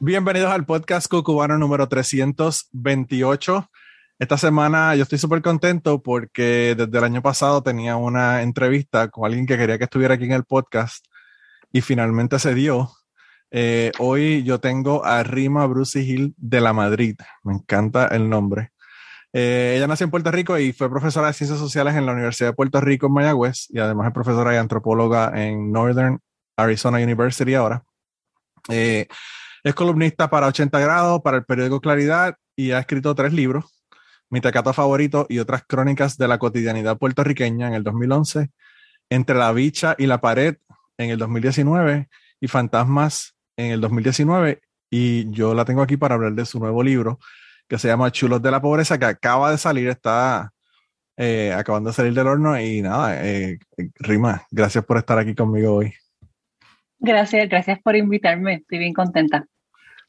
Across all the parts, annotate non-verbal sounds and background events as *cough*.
Bienvenidos al podcast Cucubano número 328. Esta semana yo estoy súper contento porque desde el año pasado tenía una entrevista con alguien que quería que estuviera aquí en el podcast y finalmente se dio. Eh, hoy yo tengo a Rima Bruce Hill de la Madrid. Me encanta el nombre. Eh, ella nació en Puerto Rico y fue profesora de Ciencias Sociales en la Universidad de Puerto Rico en Mayagüez y además es profesora y antropóloga en Northern Arizona University ahora. Eh, es columnista para 80 grados, para el periódico Claridad y ha escrito tres libros, Mi Tecato Favorito y otras crónicas de la cotidianidad puertorriqueña en el 2011, Entre la bicha y la pared en el 2019 y Fantasmas en el 2019. Y yo la tengo aquí para hablar de su nuevo libro que se llama Chulos de la Pobreza, que acaba de salir, está eh, acabando de salir del horno y nada, eh, Rima, gracias por estar aquí conmigo hoy. Gracias, gracias por invitarme, estoy bien contenta.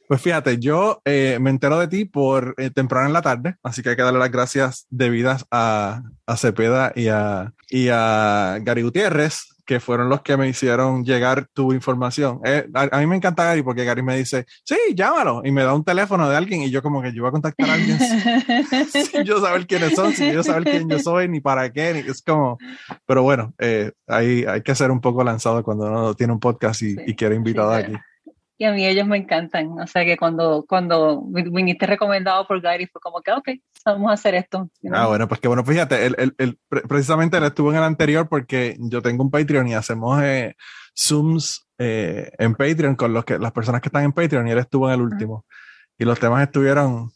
Pues fíjate, yo eh, me entero de ti por eh, temprano en la tarde, así que hay que darle las gracias debidas a, a Cepeda y a, y a Gary Gutiérrez, que fueron los que me hicieron llegar tu información. Eh, a, mí me encanta Gary porque Gary me dice, sí, llámalo, y me da un teléfono de alguien y yo como que yo voy a contactar a alguien *laughs* *laughs* sin yo saber quiénes son, sin yo saber quién yo soy, ni para qué, ni, es como, pero bueno, eh, hay, hay que ser un poco lanzado cuando uno tiene un podcast y, y quiere invitado aquí. Y a mí ellos me encantan. O sea que cuando, cuando viniste recomendado por Gary fue como que, ok, vamos a hacer esto. Ah, bueno, pues que bueno, fíjate, él, él, precisamente él estuvo en el anterior porque yo tengo un Patreon y hacemos eh, Zooms eh, en Patreon con los que, las personas que están en Patreon y él estuvo en el último. Y los temas estuvieron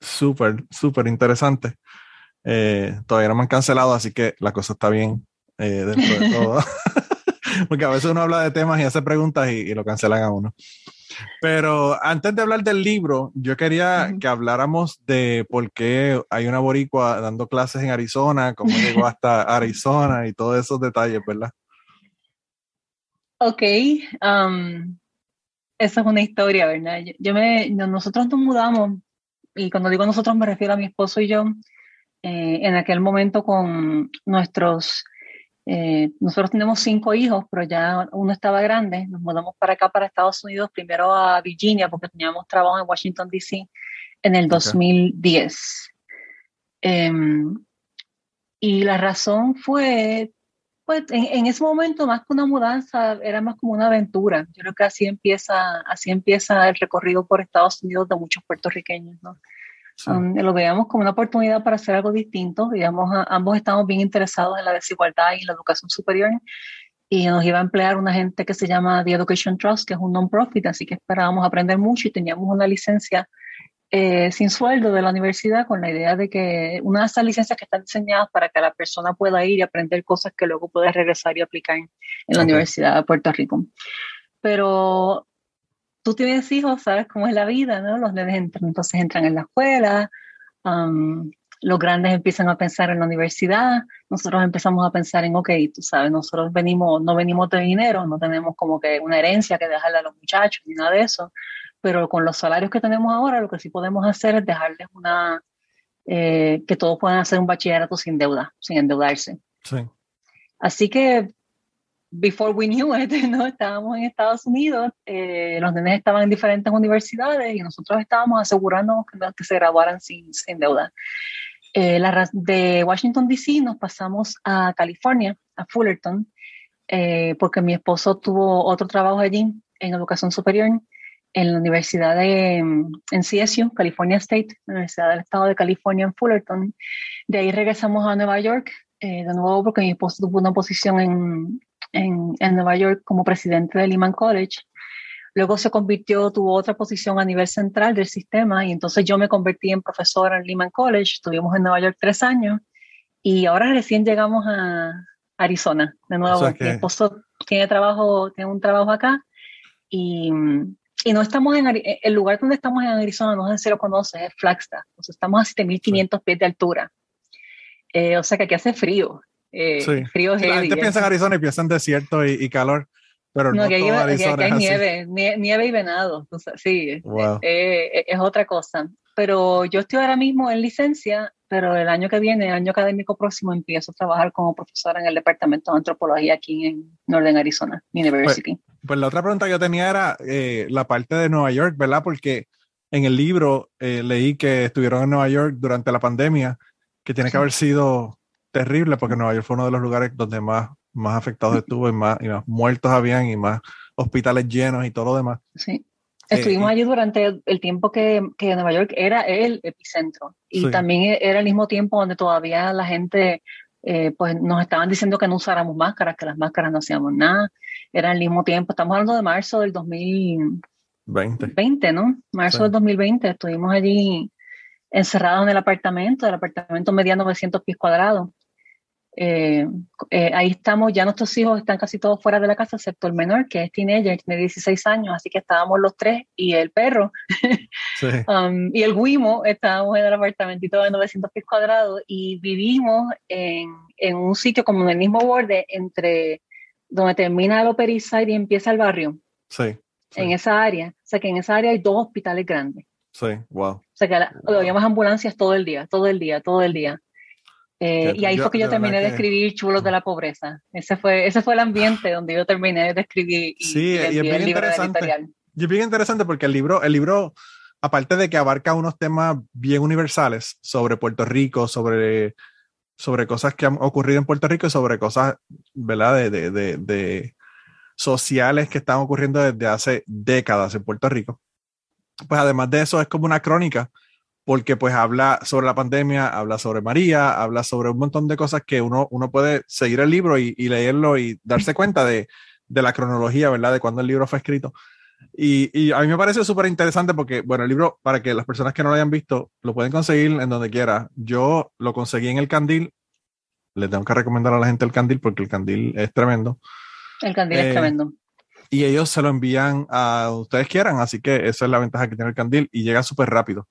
súper, súper interesantes. Eh, todavía no me han cancelado, así que la cosa está bien dentro de *laughs* todo. Porque a veces uno habla de temas y hace preguntas y, lo cancelan a uno. Pero antes de hablar del libro, yo quería que habláramos de por qué hay una boricua dando clases en Arizona, cómo llegó hasta *laughs* Arizona y todos esos detalles, ¿verdad? Ok, um, esa es una historia, ¿verdad? Yo, me, nosotros nos mudamos, y cuando digo nosotros me refiero a mi esposo y yo, eh, en aquel momento con nuestros eh, nosotros tenemos cinco hijos, pero ya uno estaba grande. Nos mudamos para acá, para Estados Unidos, primero a Virginia, porque teníamos trabajo en Washington, D.C. en el 2010. Em, y la razón fue, pues en, ese momento, más que una mudanza, era más como una aventura. Yo creo que así empieza, así empieza el recorrido por Estados Unidos de muchos puertorriqueños, ¿no? Um, lo veíamos como una oportunidad para hacer algo distinto. Digamos, ambos estamos bien interesados en la desigualdad y en la educación superior y nos iba a emplear una gente que se llama The Education Trust, que es un non-profit, así que esperábamos aprender mucho y teníamos una licencia eh, sin sueldo de la universidad con la idea de que una de esas licencias que están diseñadas para que la persona pueda ir y aprender cosas que luego pueda regresar y aplicar en, la Universidad de Puerto Rico. Pero tú tienes hijos, sabes cómo es la vida, ¿no? Los nenes entran, entonces entran en la escuela, um, los grandes empiezan a pensar en la universidad, nosotros empezamos a pensar en, ok, tú sabes, nosotros venimos, no venimos de dinero, no tenemos como que una herencia que dejarle a los muchachos ni nada de eso, pero con los salarios que tenemos ahora, lo que sí podemos hacer es dejarles una, eh, que todos puedan hacer un bachillerato sin deuda, sin endeudarse. Sí. Así que before we knew it, *laughs* ¿no? Estábamos en Estados Unidos, eh, los nenes estaban en diferentes universidades y nosotros estábamos asegurándonos que, se graduaran sin, sin deuda. Eh, la, de Washington, D.C. nos pasamos a California, a Fullerton, eh, porque mi esposo tuvo otro trabajo allí en educación superior en la Universidad de en CSU, California State, Universidad del Estado de California en Fullerton. De ahí regresamos a Nueva York, de nuevo porque mi esposo tuvo una posición en, en, Nueva York como presidente del Lehman College. Luego se convirtió, tuvo otra posición a nivel central del sistema y entonces yo me convertí en profesora en Lehman College. Estuvimos en Nueva York tres años y ahora recién llegamos a Arizona de nuevo. Mi esposo tiene trabajo, tiene un trabajo acá y, y no estamos en el lugar donde estamos en Arizona, no sé si lo conoces, es Flagstaff. estamos a 7500 pies de altura. Eh, o sea que aquí hace frío. Eh, sí. Frío heavy. La gente piensa en Arizona y piensa en desierto y, calor, pero no, no que todo Arizona hay, nieve, nieve y venado. sí, eh, es otra cosa. Pero yo estoy ahora mismo en licencia pero el año que viene, el año académico próximo, empiezo a trabajar como profesora en el Departamento de Antropología aquí en Northern Arizona University. Pues, pues la otra pregunta que yo tenía era eh, la parte de Nueva York, ¿verdad? Porque en el libro eh, leí que estuvieron en Nueva York durante la pandemia, que tiene que haber sido terrible porque Nueva York fue uno de los lugares donde más, más afectados estuvo y más, y más muertos habían y más hospitales llenos y todo lo demás. Sí. Estuvimos allí durante el tiempo que, que, Nueva York era el epicentro y también era el mismo tiempo donde todavía la gente eh, pues nos estaban diciendo que no usáramos máscaras, que las máscaras no hacíamos nada. Era el mismo tiempo, estamos hablando de marzo del 2020, 20, ¿no? Marzo del 2020, estuvimos allí encerrados en el apartamento, el apartamento medía 900 pies cuadrados. Eh, eh, ahí estamos, ya nuestros hijos están casi todos fuera de la casa, excepto el menor, que es teenager, tiene 16 años, así que estábamos los tres y el perro *laughs* um, y el Wimo, estábamos en el apartamentito de 900 pies cuadrados y vivimos en, en, un sitio como en el mismo borde entre donde termina el Upper y empieza el barrio. Sí, En esa área. O sea que en esa área hay dos hospitales grandes. Sí, wow. O sea que habíamos ambulancias todo el día, todo el día, todo el día. Eh, y ahí fue que yo, terminé de escribir Chulos de la Pobreza. Ese fue, ese fue el ambiente donde yo terminé de escribir. Y, sí, y, es bien interesante. Y es bien interesante porque el libro, el libro, aparte de que abarca unos temas bien universales sobre Puerto Rico, sobre, sobre cosas que han ocurrido en Puerto Rico y sobre cosas, ¿verdad? De, de, de, de sociales que están ocurriendo desde hace décadas en Puerto Rico. Pues además de eso es como una crónica porque pues habla sobre la pandemia, habla sobre María, habla sobre un montón de cosas que uno, uno puede seguir el libro y, leerlo y darse cuenta de, de, la cronología, ¿verdad? De cuando el libro fue escrito. Y, y a mí me parece súper interesante porque, bueno, el libro, para que las personas que no lo hayan visto, lo pueden conseguir en donde quiera. Yo lo conseguí en el Candil. Le tengo que recomendar a la gente el Candil porque el Candil es tremendo. El Candil es eh, tremendo. Y ellos se lo envían a ustedes quieran, así que esa es la ventaja que tiene el Candil y llega súper rápido.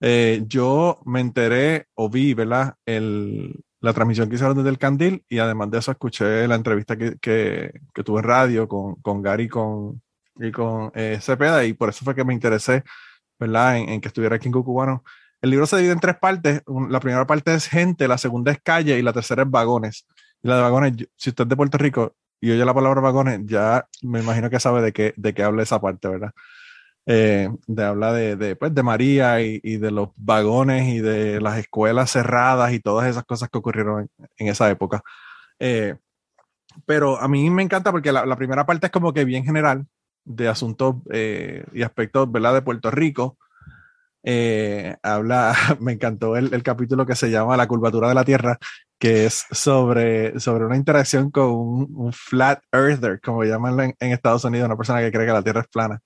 Eh, yo me enteré o vi, ¿verdad? El, la transmisión que hicieron desde el Candil y además de eso escuché la entrevista que, que, que tuve en radio con, con Gary con, y con eh, Cepeda y por eso fue que me interesé, ¿verdad? En, que estuviera aquí en Cucubano. El libro se divide en tres partes. La primera parte es gente, la segunda es calle y la tercera es vagones. Y la de vagones, si usted es de Puerto Rico y oye la palabra vagones, ya me imagino que sabe de qué, de qué habla esa parte, ¿verdad? Eh, de habla de, de, pues, de María y, y, de los vagones y de las escuelas cerradas y todas esas cosas que ocurrieron en, esa época. Eh, pero a mí me encanta porque la, primera parte es como que bien general de asuntos eh, y aspectos, ¿verdad? De Puerto Rico. Habla, *laughs* me encantó el, el, capítulo que se llama La curvatura de la Tierra, que es sobre, sobre una interacción con un, flat earther, como llaman en Estados Unidos, una persona que cree que la Tierra es plana.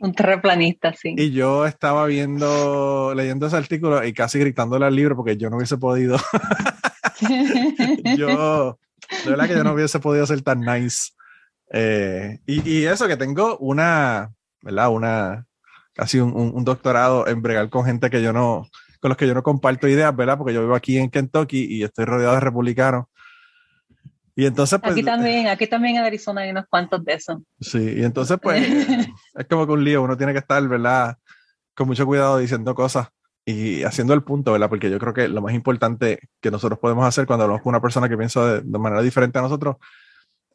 Un terraplanista, sí. Y yo estaba viendo, leyendo ese artículo y casi gritándole al libro porque yo no hubiese podido. *laughs* yo, de verdad que yo no hubiese podido ser tan nice. Eh, y, y, eso que tengo una, ¿verdad? Una, casi un, un, doctorado en bregar con gente que yo no, con los que yo no comparto ideas, ¿verdad? Porque yo vivo aquí en Kentucky y estoy rodeado de republicanos. Y entonces, pues, aquí también, aquí también en Arizona hay unos cuantos de esos. Sí, y entonces, pues, *laughs* es como que un lío, uno tiene que estar, ¿verdad? Con mucho cuidado diciendo cosas y haciendo el punto, ¿verdad? Porque yo creo que lo más importante que nosotros podemos hacer cuando hablamos con una persona que piensa de, manera diferente a nosotros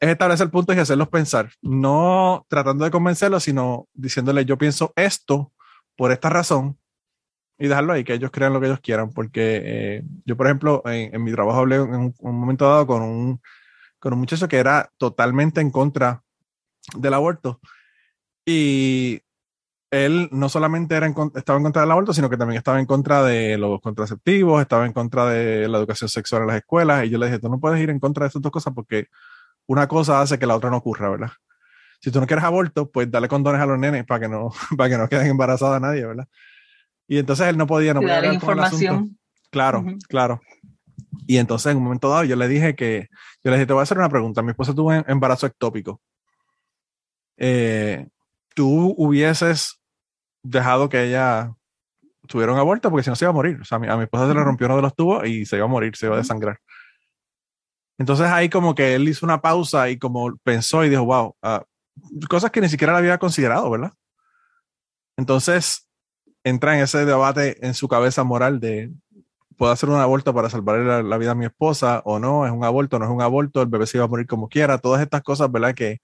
es establecer puntos y hacerlos pensar. No tratando de convencerlos, sino diciéndole, yo pienso esto por esta razón y dejarlo ahí, que ellos crean lo que ellos quieran. Porque eh, yo, por ejemplo, en, mi trabajo hablé en un momento dado con un con un muchacho que era totalmente en contra del aborto. Y él no solamente era estaba en contra del aborto, sino que también estaba en contra de los contraceptivos, estaba en contra de la educación sexual en las escuelas. Y yo le dije, tú no puedes ir en contra de esas dos cosas porque una cosa hace que la otra no ocurra, ¿verdad? Si tú no quieres aborto, pues dale condones a los nenes para que no, *laughs* para que no queden embarazadas nadie, ¿verdad? Y entonces él no podía, no podía información. Claro, claro. Y entonces en un momento dado yo le dije que, yo le dije, te voy a hacer una pregunta. Mi esposa tuvo un embarazo ectópico. Eh, tú hubieses dejado que ella tuviera un aborto porque si no se iba a morir. O sea, a mi, esposa se le rompió uno de los tubos y se iba a morir, se iba a desangrar. Entonces ahí como que él hizo una pausa y como pensó y dijo, wow, ah, cosas que ni siquiera la había considerado, ¿verdad? Entonces entra en ese debate en su cabeza moral de, ¿puedo hacer un aborto para salvar la, vida a mi esposa o no? ¿Es un aborto? ¿No es un aborto? ¿El bebé se iba a morir como quiera? Todas estas cosas, ¿verdad? Que,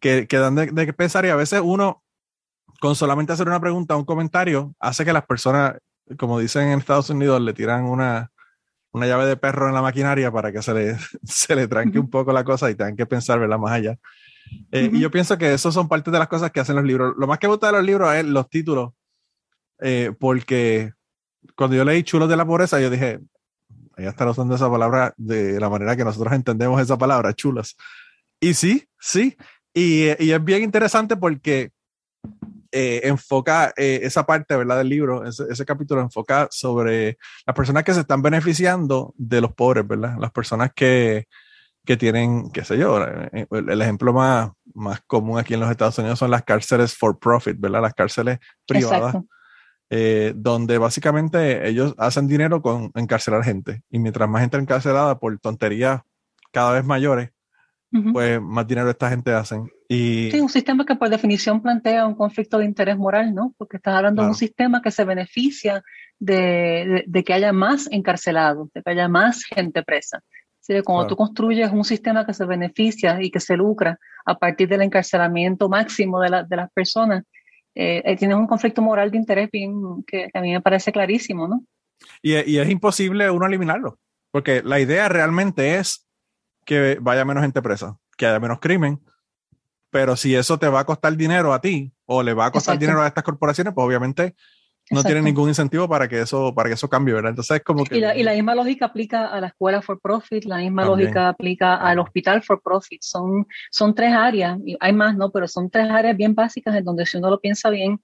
que, dan de, de pensar y a veces uno, con solamente hacer una pregunta, un comentario, hace que las personas, como dicen en Estados Unidos, le tiran una, una llave de perro en la maquinaria para que se le, *laughs* se le tranque un poco la cosa y tengan que pensar, verla más allá. Eh, y yo pienso que eso son parte de las cosas que hacen los libros. Lo más que me gusta de los libros es los títulos, eh, porque cuando yo leí Chulos de la Pobreza, yo dije, ella está usando esa palabra de la manera que nosotros entendemos esa palabra, chulas. Y sí, sí. Y, y es bien interesante porque eh, enfoca eh, esa parte, ¿verdad? Del libro, ese, capítulo enfoca sobre las personas que se están beneficiando de los pobres, ¿verdad? Las personas que, que tienen, qué sé yo, eh, el, ejemplo más, más común aquí en los Estados Unidos son las cárceles for profit, ¿verdad? Las cárceles privadas. Donde básicamente ellos hacen dinero con encarcelar gente. Y mientras más gente encarcelada por tonterías cada vez mayores, pues más dinero esta gente hacen. Y... Sí, un sistema que por definición plantea un conflicto de interés moral, ¿no? Porque estás hablando de un sistema que se beneficia de, de, que haya más encarcelados, de que haya más gente presa. ¿Sí? Cuando tú construyes un sistema que se beneficia y que se lucra a partir del encarcelamiento máximo de, la, de las personas, eh, eh, tienes un conflicto moral de interés bien, que a mí me parece clarísimo, ¿no? Y, y es imposible uno eliminarlo, porque la idea realmente es que vaya menos gente presa, que haya menos crimen, pero si eso te va a costar dinero a ti o le va a costar dinero a estas corporaciones, pues obviamente no tiene ningún incentivo para que eso para que eso cambie, ¿verdad? Entonces es como que y la, y la misma lógica aplica a la escuela for profit, la misma lógica aplica al hospital for profit. Son son tres áreas, y hay más, no, pero son tres áreas bien básicas en donde si uno lo piensa bien,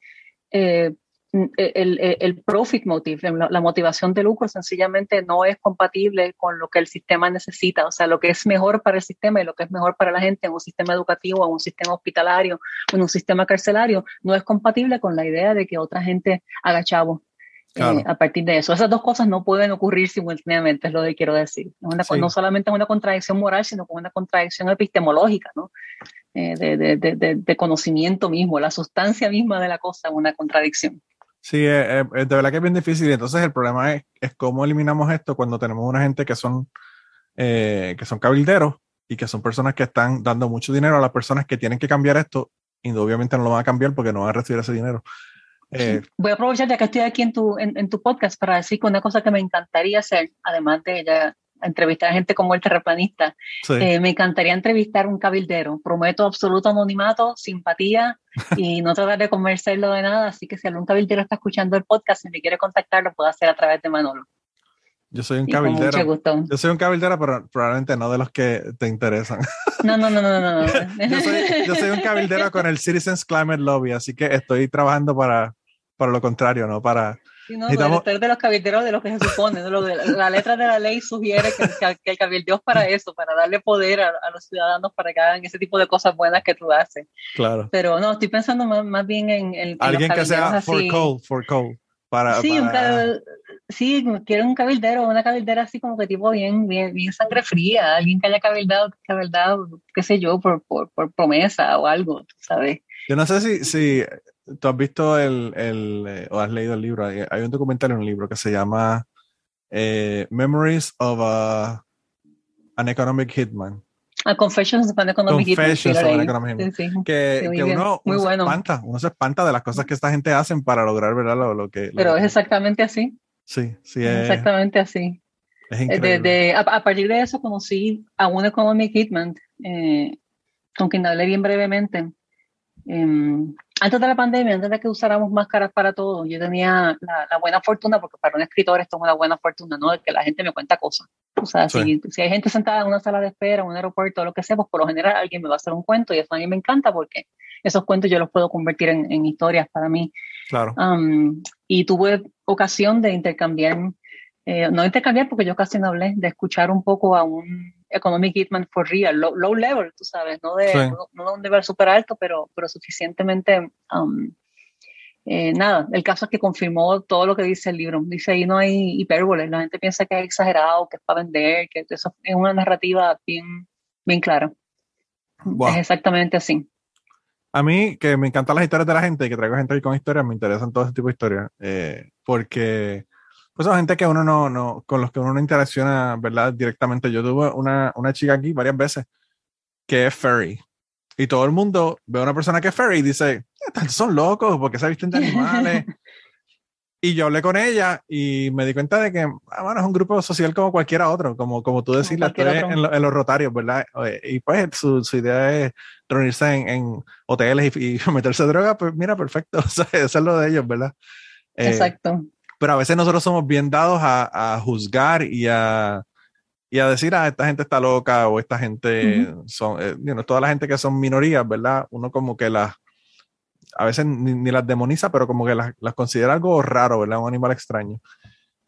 eh, el, e, el, profit motive, la, motivación de lucro sencillamente no es compatible con lo que el sistema necesita, o sea, lo que es mejor para el sistema y lo que es mejor para la gente en un sistema educativo, en un sistema hospitalario, en un sistema carcelario, no es compatible con la idea de que otra gente haga chavo. Eh, a partir de eso, esas dos cosas no pueden ocurrir simultáneamente, es lo que quiero decir. No solamente es una contradicción moral, sino como una contradicción epistemológica, ¿no? Eh, de, de, de, de conocimiento mismo, la sustancia misma de la cosa es una contradicción. Sí, de verdad que es bien difícil. Entonces el problema es, es cómo eliminamos esto cuando tenemos una gente que son, eh, que son cabilderos y que son personas que están dando mucho dinero a las personas que tienen que cambiar esto y obviamente no lo van a cambiar porque no van a recibir ese dinero. Eh, Voy a aprovechar ya que estoy aquí en tu, en, en, tu podcast para decir que una cosa que me encantaría hacer, además de ya entrevistar a gente como el terraplanista. Eh, me encantaría entrevistar un cabildero. Prometo absoluto anonimato, simpatía y *laughs* no tratar de convencerlo de nada. Así que si algún cabildero está escuchando el podcast y me quiere contactar, lo puedo hacer a través de Manolo. Yo soy un cabildero. Yo soy un cabildero, pero probablemente no de los que te interesan. *laughs* No, no, no, no, no. *laughs* yo, soy, yo, soy, un cabildero con el Citizens Climate Lobby, así que estoy trabajando para, para lo contrario, no para no, de los cabilderos de lo que se supone. la, letra de la ley sugiere que, el cabildeo es para eso, para darle poder a, los ciudadanos para que hagan ese tipo de cosas buenas que tú haces. Claro. Pero no, estoy pensando más, bien en, el Alguien que sea for coal, for coal. Para, sí, sí, quiero un cabildero, una cabildera así como que tipo bien, bien, bien sangre fría, alguien que haya cabildado, cabildado qué sé yo, por, por, por promesa o algo, ¿sabes? Yo no sé si, si tú has visto el, el eh, o has leído el libro. Hay, un documental en un libro que se llama eh, Memories of a, an Economic Hitman. A Confessions of an Economic Confessions Hitman. Of an Economic Hitman. que, que uno, uno se espanta, uno se espanta de las cosas que esta gente hacen para lograr ¿verdad? Lo, lo que. Pero es exactamente así. Sí, sí. Es, exactamente así. Es increíble. De, a, a, partir de eso conocí a un Economic Hitman, eh, con quien hablé bien brevemente. Eh, antes de la pandemia, antes de que usáramos máscaras para todo, yo tenía la, buena fortuna, porque para un escritor esto es una buena fortuna, ¿no? De que la gente me cuenta cosas. O sea, si, si, hay gente sentada en una sala de espera, en un aeropuerto, lo que sea, pues por lo general alguien me va a hacer un cuento y eso a mí me encanta porque esos cuentos yo los puedo convertir en, en historias para mí. Claro. Um, y tuve ocasión de intercambiar, eh, no intercambiar porque yo casi no hablé, de escuchar un poco a un economic hitman for real, low, level, tú sabes, no de, no, un nivel súper alto, pero, pero suficientemente, um, eh, nada, el caso es que confirmó todo lo que dice el libro. Dice ahí no hay hipérboles, la gente piensa que es exagerado, que es para vender, que eso es una narrativa bien, bien clara. Es exactamente así. A mí, que me encantan las historias de la gente y que traigo gente ahí con historias, me interesan todo ese tipo de historias. Eh, porque pues son gente que uno no, no, con los que uno no interacciona, ¿verdad? Directamente. Yo tuve una, una chica aquí varias veces que es furry. Y todo el mundo ve a una persona que es furry y dice, son locos porque se visten de *laughs* animales. y yo hablé con ella y me di cuenta de que, ah, bueno, es un grupo social como cualquiera otro, como, como tú decís, la en, en, los rotarios, ¿verdad? Y pues su, su idea es reunirse en, en hoteles y, *laughs* meterse droga, pues mira, perfecto, *laughs* o sea, eso es lo de ellos, ¿verdad? Eh, Exacto. Pero a veces nosotros somos bien dados a, a juzgar y a, y a decir, ah, esta gente está loca o esta gente son, eh, toda la gente que son minorías, ¿verdad? Uno como que las a veces ni, las demoniza, pero como que las, las, considera algo raro, ¿verdad? Un animal extraño.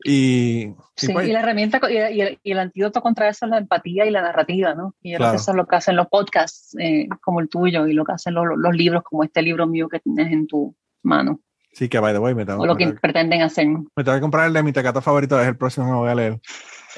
Y, sí, pues y la herramienta y, el, antídoto contra eso es la empatía y la narrativa, ¿no? Y eso es lo que hacen los podcasts eh, como el tuyo y lo que hacen los, los, libros como este libro mío que tienes en tu mano. Sí, que by the way, me tengo O lo que pretenden hacer. Me tengo que comprar el de mi tecato favorito, es el próximo que voy a leer.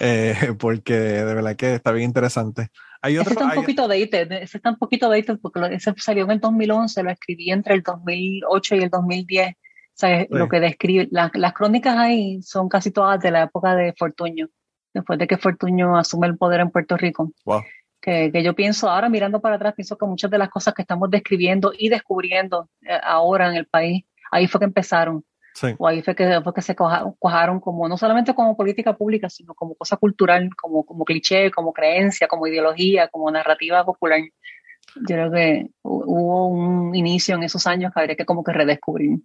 Eh, *laughs* porque de verdad que está bien interesante. Hay otro, ese está un poquito dated, ese está un poquito dated porque ese salió en el 2011, lo escribí entre el 2008 y el 2010. O sea, lo que describe, las crónicas ahí son casi todas de la época de Fortuño, después de que Fortuño asume el poder en Puerto Rico. Wow. Que, que, yo pienso, ahora mirando para atrás, pienso que muchas de las cosas que estamos describiendo y descubriendo eh, ahora en el país, ahí fue que empezaron. O ahí fue que, fue que se cojaron como, no solamente como política pública, sino como cosa cultural, como, como cliché, como creencia, como ideología, como narrativa popular. Yo creo que hubo un inicio en esos años que habría que como que redescubrir.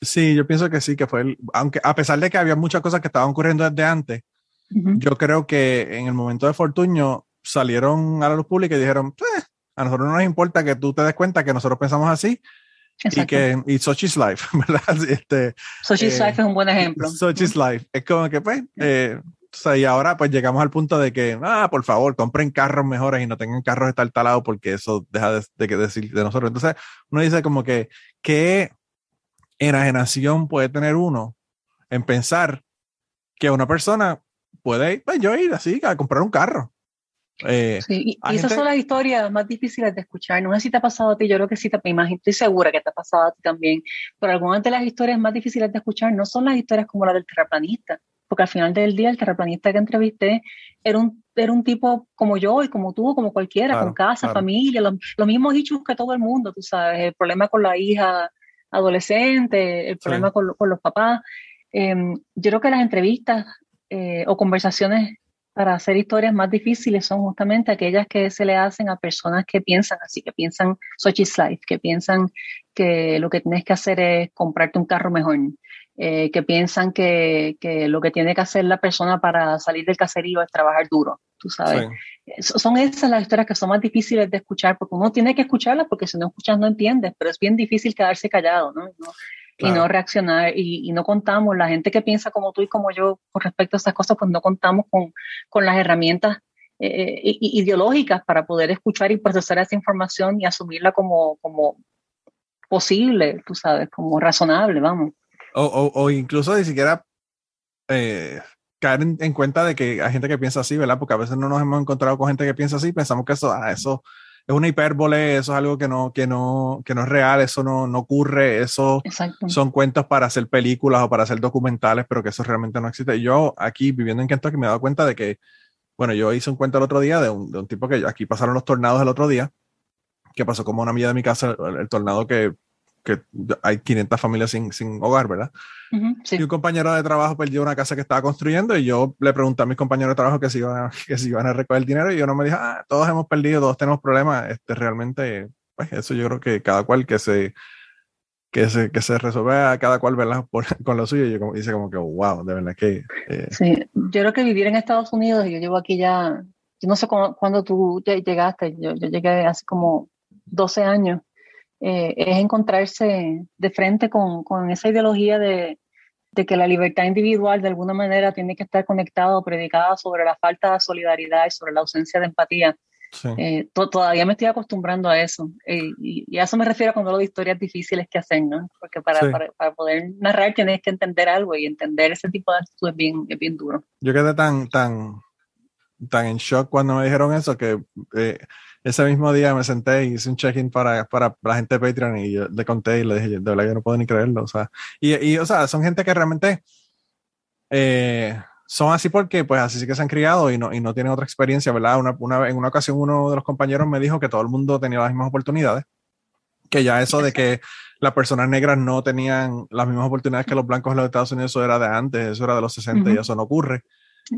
Sí, yo pienso que sí, que fue, el, aunque a pesar de que había muchas cosas que estaban ocurriendo desde antes, yo creo que en el momento de Fortuño salieron a la luz pública y dijeron, eh, a nosotros no nos importa que tú te des cuenta que nosotros pensamos así, y que y Sochi's Life, *laughs* ¿verdad? Este, Sochi's eh, Life es un buen ejemplo. Sochi's Life. Es como que, pues, eh, o sea, y ahora pues llegamos al punto de que, ah, por favor, compren carros mejores y no tengan carros estartalados porque eso deja de, de, decir de nosotros. Entonces, uno dice como que, ¿qué enajenación puede tener uno en pensar que una persona puede, pues yo ir así a comprar un carro? Eh, sí, y, esas son las historias más difíciles de escuchar. No sé si te ha pasado a ti, yo creo que sí te imagino, estoy segura que te ha pasado a ti también. Pero algunas de las historias más difíciles de escuchar no son las historias como la del terraplanista, porque al final del día el terraplanista que entrevisté era un, era un tipo como yo y como tú, como cualquiera, con casa, familia, los mismos hechos que todo el mundo, tú sabes, el problema con la hija adolescente, el problema con, los papás. Em, yo creo que las entrevistas eh, o conversaciones para hacer historias más difíciles son justamente aquellas que se le hacen a personas que piensan así, que piensan Sochi's Life, que piensan que lo que tienes que hacer es comprarte un carro mejor, eh, que piensan que, que, lo que tiene que hacer la persona para salir del caserío es trabajar duro, tú sabes. Son esas las historias que son más difíciles de escuchar, porque uno tiene que escucharlas, porque si no escuchas no entiendes, pero es bien difícil quedarse callado, ¿no? ¿no? Y no reaccionar y, no contamos, la gente que piensa como tú y como yo con respecto a estas cosas, pues no contamos con, con las herramientas eh, ideológicas para poder escuchar y procesar esa información y asumirla como, como posible, tú sabes, como razonable, vamos. O, o, o incluso ni siquiera eh, caer en, cuenta de que hay gente que piensa así, ¿verdad? Porque a veces no nos hemos encontrado con gente que piensa así, pensamos que eso, ah, eso es una hipérbole, eso es algo que no, que no, que no es real, eso no, no ocurre, eso son cuentos para hacer películas o para hacer documentales, pero que eso realmente no existe. Yo aquí viviendo en Kentucky me he dado cuenta de que, bueno, yo hice un cuento el otro día de un, de un tipo que aquí pasaron los tornados el otro día, que pasó como una milla de mi casa, el tornado que que hay 500 familias sin, sin hogar, ¿verdad? Y un compañero de trabajo perdió una casa que estaba construyendo y yo le pregunté a mis compañeros de trabajo que si iban a, *laughs* que si iban a recoger el dinero y yo no me dije, ah, todos hemos perdido, todos tenemos problemas. Este, realmente, pues eso yo creo que cada cual que se, que se, que se resuelve a cada cual, ¿verdad? *laughs* con lo suyo. Y yo dice como que, wow, de verdad que... Eh, sí, yo creo que vivir en Estados Unidos, yo llevo aquí ya, yo no sé cuándo tú llegaste, yo, yo llegué hace como 12 años eh, es encontrarse de frente con, con esa ideología de, de que la libertad individual de alguna manera tiene que estar conectada o predicada sobre la falta de solidaridad y sobre la ausencia de empatía. Eh, todavía me estoy acostumbrando a eso. Eh, y, a eso me refiero cuando hablo de historias difíciles que hacen, ¿no? Porque para, para, poder narrar tienes que entender algo y entender ese tipo de actitud es bien, es bien duro. Yo quedé tan, tan, tan en shock cuando me dijeron eso que eh, ese mismo día me senté y hice un check-in para, para la gente de Patreon y yo le conté y le dije, de verdad yo no puedo ni creerlo. O sea, y, y o sea, son gente que realmente eh, son así porque pues así sí que se han criado y no, y no tienen otra experiencia, ¿verdad? Una, una, en una ocasión uno de los compañeros me dijo que todo el mundo tenía las mismas oportunidades, que ya eso de que las personas negras no tenían las mismas oportunidades que los blancos en los Estados Unidos, eso era de antes, eso era de los 60 y eso no ocurre.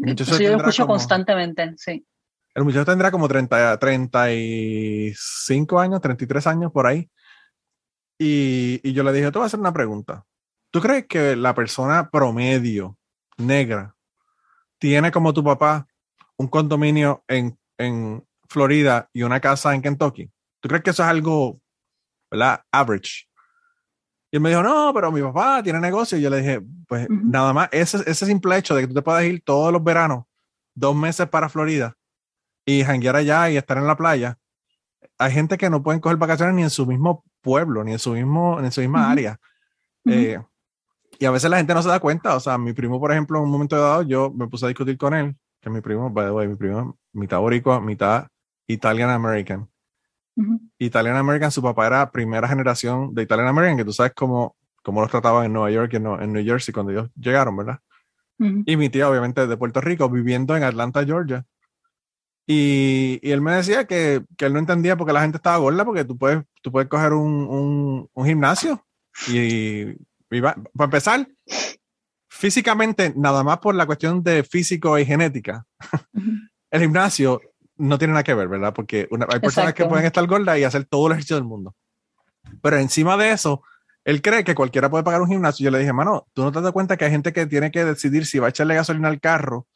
Eso yo lo escucho constantemente, sí. El muchacho tendrá como 30, 35 años, 33 años por ahí. Y, y yo le dije, te voy a hacer una pregunta. ¿Tú crees que la persona promedio negra tiene como tu papá un condominio en, en Florida y una casa en Kentucky? ¿Tú crees que eso es algo, ¿verdad? Average. Y él me dijo, no, pero mi papá tiene negocio. Y yo le dije, pues nada más, ese, ese simple hecho de que tú te puedas ir todos los veranos, dos meses para Florida y janguear allá y estar en la playa. Hay gente que no pueden coger vacaciones ni en su mismo pueblo, ni en su mismo, en su misma área. Eh, y a veces la gente no se da cuenta. O sea, mi primo, por ejemplo, en un momento dado, yo me puse a discutir con él, que mi primo, by the way, mi primo, mitad boricua, mitad Italian American. Italian American, su papá era primera generación de Italian American, que tú sabes cómo, cómo los trataban en Nueva York y en, en New Jersey cuando ellos llegaron, ¿verdad? Y mi tía, obviamente, de Puerto Rico, viviendo en Atlanta, Georgia. Y, y él me decía que, que, él no entendía por qué la gente estaba gorda, porque tú puedes, tú puedes coger un, un, un gimnasio y para empezar, físicamente, nada más por la cuestión de físico y genética, *laughs* el gimnasio no tiene nada que ver, ¿verdad? Porque hay personas que pueden estar gordas y hacer todo el ejercicio del mundo. Pero encima de eso, él cree que cualquiera puede pagar un gimnasio. Yo le dije, mano, tú no te das cuenta que hay gente que tiene que decidir si va a echarle gasolina al carro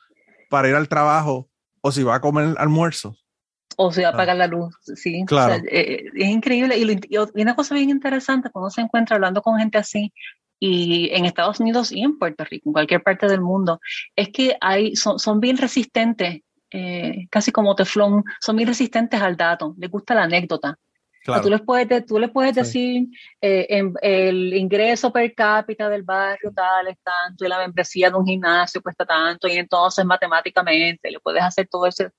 para ir al trabajo o si va a comer almuerzo. O si va a ah. pagar la luz, sí. Claro. Eh, es increíble. Y, y, una cosa bien interesante, cuando se encuentra hablando con gente así, y en Estados Unidos y en Puerto Rico, en cualquier parte del mundo, es que hay, son, son bien resistentes, eh, casi como teflón, son bien resistentes al dato, les gusta la anécdota. Claro. tú les puedes, tú les puedes decir eh, en, el ingreso per cápita del barrio tal es tanto y la membresía de un gimnasio cuesta tanto y entonces matemáticamente le puedes hacer todo ese,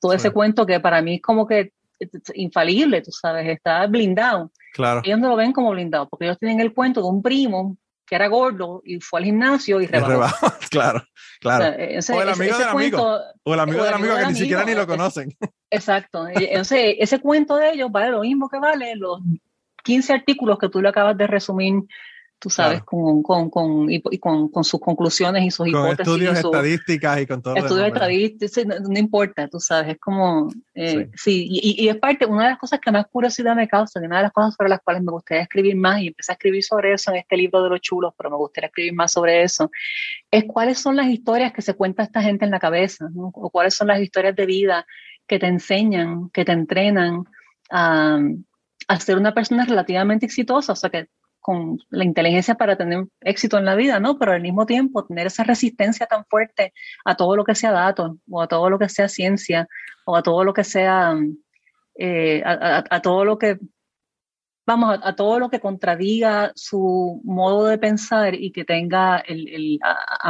todo ese cuento que para mí es como que infalible, tú sabes, está blindado. Claro. Ellos no lo ven como blindado porque ellos tienen el cuento de un primo que era gordo y fue al gimnasio y rebajó. *laughs* claro, claro. O, el amigo del amigo. O el amigo del amigo que ni siquiera ni lo conocen. Exacto. Entonces, ese cuento de ellos vale lo mismo que vale los 15 artículos que tú le acabas de resumir tú sabes, con, con, con, y, con, con, sus conclusiones y sus con hipótesis. Estudios estadísticas y con todo. Estudios estadísticos, no, importa, tú sabes, es como, eh, sí, y, y, es parte, una de las cosas que más curiosidad me causa, una de las cosas sobre las cuales me gustaría escribir más, y empecé a escribir sobre eso en este libro de los chulos, pero me gustaría escribir más sobre eso, es cuáles son las historias que se cuenta esta gente en la cabeza, ¿no? o cuáles son las historias de vida que te enseñan, que te entrenan a, a ser una persona relativamente exitosa, o sea, que con la inteligencia para tener éxito en la vida, ¿no? Pero al mismo tiempo tener esa resistencia tan fuerte a todo lo que sea datos, o a todo lo que sea ciencia, o a todo lo que sea, eh, a, todo lo que, vamos, a, todo lo que contradiga su modo de pensar y que tenga el,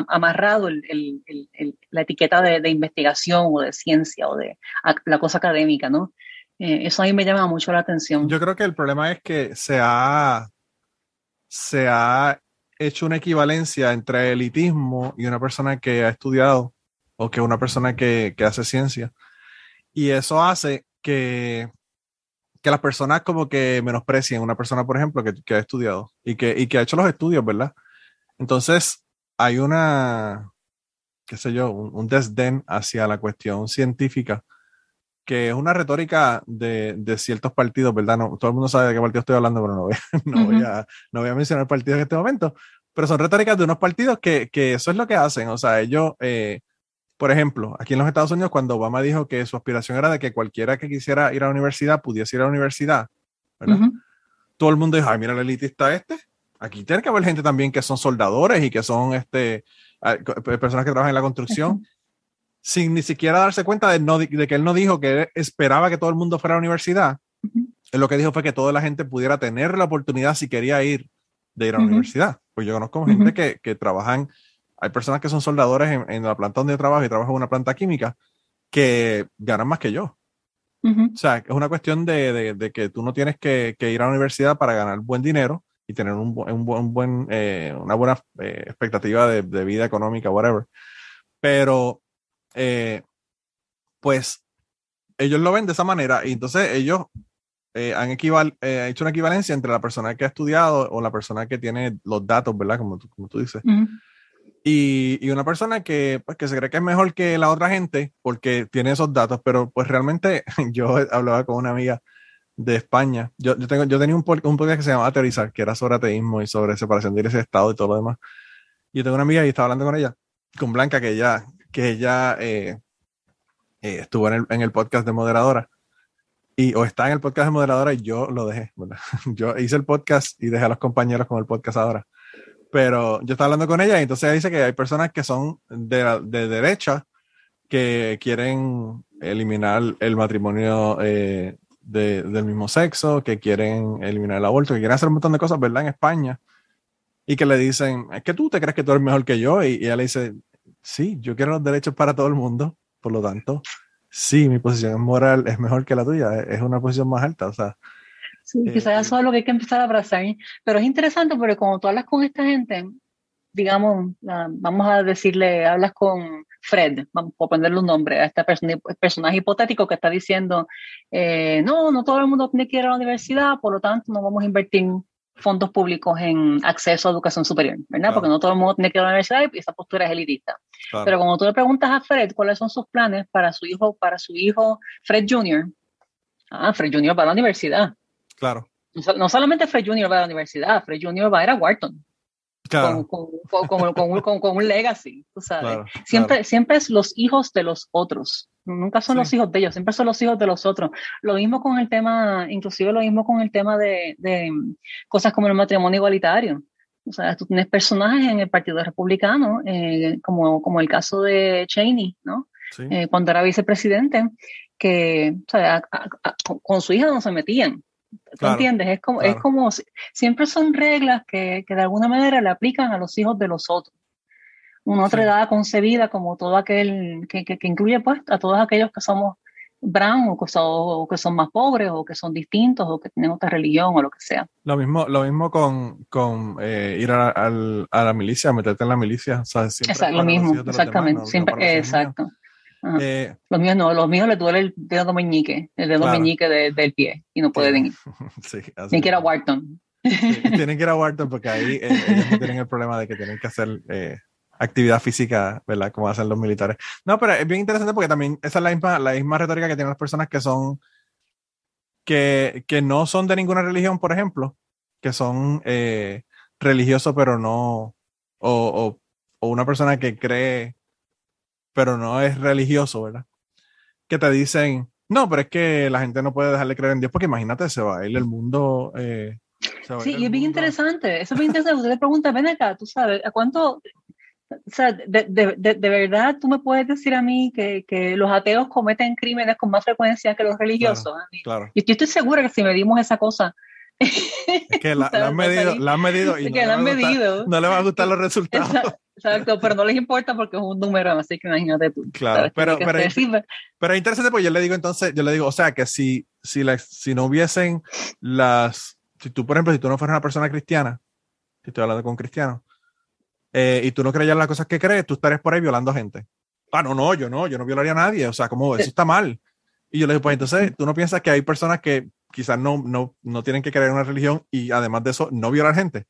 amarrado la etiqueta de, investigación o de ciencia o de la cosa académica, ¿no? Eh, eso a mí me llama mucho la atención. Yo creo que el problema es que se ha se ha hecho una equivalencia entre elitismo y una persona que ha estudiado o que una persona que, hace ciencia. Y eso hace que, que, las personas como que menosprecien una persona, por ejemplo, que, ha estudiado y que, y que ha hecho los estudios, ¿verdad? Entonces, hay una, qué sé yo, un desdén hacia la cuestión científica que es una retórica de, de, ciertos partidos, ¿verdad? No, todo el mundo sabe de qué partido estoy hablando, pero no voy, *laughs* no voy, a, no voy a mencionar partidos en este momento. Pero son retóricas de unos partidos que, que eso es lo que hacen. O sea, ellos, eh, por ejemplo, aquí en los Estados Unidos, cuando Obama dijo que su aspiración era de que cualquiera que quisiera ir a la universidad pudiese ir a la universidad, ¿verdad? Todo el mundo dijo, ay, mira el elitista este, aquí tiene que haber gente también que son soldadores y que son este, personas que trabajan en la construcción, sin ni siquiera darse cuenta de, no, de que él no dijo que esperaba que todo el mundo fuera a la universidad. lo que dijo fue que toda la gente pudiera tener la oportunidad si quería ir de ir a la universidad. Pues yo conozco gente que, que, trabajan, hay personas que son soldadores en, la planta donde yo trabajo y trabajo en una planta química que ganan más que yo. O sea, es una cuestión de, de, que tú no tienes que, que, ir a la universidad para ganar buen dinero y tener un, un, buen, eh, una buena eh, expectativa de, de, vida económica, whatever. Pero, eh, pues, ellos lo ven de esa manera y entonces ellos han equival hecho una equivalencia entre la persona que ha estudiado o la persona que tiene los datos, ¿verdad? Como tú, como tú dices. Y, y, una persona que, pues, que se cree que es mejor que la otra gente porque tiene esos datos, pero pues realmente *laughs* yo hablaba con una amiga de España. Yo, yo, tengo, yo tenía un, un podcast que se llamaba Teorizar, que era sobre ateísmo y sobre separación de ese estado y todo lo demás. Yo tengo una amiga y estaba hablando con ella, con Blanca, que ella, que ella eh, eh, estuvo en el, en el, podcast de moderadora. Y, o está en el podcast de moderadora y yo lo dejé. *laughs* Yo hice el podcast y dejé a los compañeros con el podcast ahora pero yo estaba hablando con ella y entonces ella dice que hay personas que son de, de derecha que quieren eliminar el matrimonio eh, de, del mismo sexo, que quieren eliminar el aborto, que quieren hacer un montón de cosas, ¿verdad? En España. Y que le dicen, es que tú te crees que tú eres mejor que yo. Y, ella le dice, sí, yo quiero los derechos para todo el mundo, por lo tanto, sí, mi posición moral es mejor que la tuya, es una posición más alta. O sea, Sí, eh, quizás eso es lo que hay que empezar a abrazar. Pero es interesante porque cuando tú hablas con esta gente, digamos, vamos a decirle, hablas con Fred, vamos a ponerle un nombre a este personaje hipotético que está diciendo, eh, no, no todo el mundo tiene que ir a la universidad, por lo tanto no vamos a invertir fondos públicos en acceso a educación superior, ¿verdad? Porque no todo el mundo tiene que ir a la universidad y esa postura es elitista. Pero cuando tú le preguntas a Fred cuáles son sus planes para su hijo, para su hijo Fred Jr., ah, Fred Jr. va a la universidad. Claro. No, solamente Fred Junior va a la universidad, Fred Junior va a ir a Wharton. Claro. Con, con, con, un legacy, tú sabes. siempre, siempre es los hijos de los otros. Nunca son los hijos de ellos, siempre son los hijos de los otros. Lo mismo con el tema, inclusive lo mismo con el tema de, de cosas como el matrimonio igualitario. O sea, tú tienes personajes en el Partido Republicano, eh, como, como el caso de Cheney, ¿no? Eh, cuando era vicepresidente, que o sea, con su hija no se metían. ¿Tú entiendes? Es como, es como, siempre son reglas que, que, de alguna manera le aplican a los hijos de los otros. Una otra edad concebida como todo aquel, que, que, incluye pues a todos aquellos que somos brown o que, son, o que son más pobres o que son distintos o que tienen otra religión o lo que sea. Lo mismo, lo mismo con, con eh, ir a, a, la milicia, meterte en la milicia. O sea, exacto, lo mismo, exactamente. siempre, exacto. Eh, los míos no, los míos les duele el dedo meñique, el dedo meñique del pie y no pueden ir. Sí, Ni que ir a Wharton. tienen que ir a Wharton porque ahí eh, ellos tienen el *laughs* problema de que tienen que hacer eh, actividad física, ¿verdad? Como hacen los militares. No, pero es bien interesante porque también esa es la misma, la misma retórica que tienen las personas que son, que, que no son de ninguna religión, por ejemplo, que son religiosos pero no, o, o, o una persona que cree pero no es religioso, ¿verdad? Que te dicen, no, pero es que la gente no puede dejarle creer en Dios, porque imagínate, se va a ir el mundo. Eh, sí, y es bien interesante, eso es bien interesante. Usted le pregunta, ven acá, tú sabes, ¿a cuánto? O sea, de, de, de, verdad tú me puedes decir a mí que, que, los ateos cometen crímenes con más frecuencia que los religiosos. Claro, Y yo estoy segura que si medimos esa cosa, es que la, han medido, la han medido y no, le medido. no le van a gustar los resultados. Exacto, pero no les importa porque es un número, así que imagínate tú. Claro, pero, pero, pero, es interesante porque yo le digo entonces, yo le digo, o sea, que si, si, la, si no hubiesen las, si tú, por ejemplo, si tú no fueras una persona cristiana, si estoy hablando con cristianos, eh, y tú no creías las cosas que crees, tú estarías por ahí violando gente. Ah, no, no, yo no, yo no violaría a nadie, o sea, como eso está mal. Y yo le digo, pues entonces, ¿tú no piensas que hay personas que quizás no, no, no tienen que creer en una religión y además de eso, no violar gente?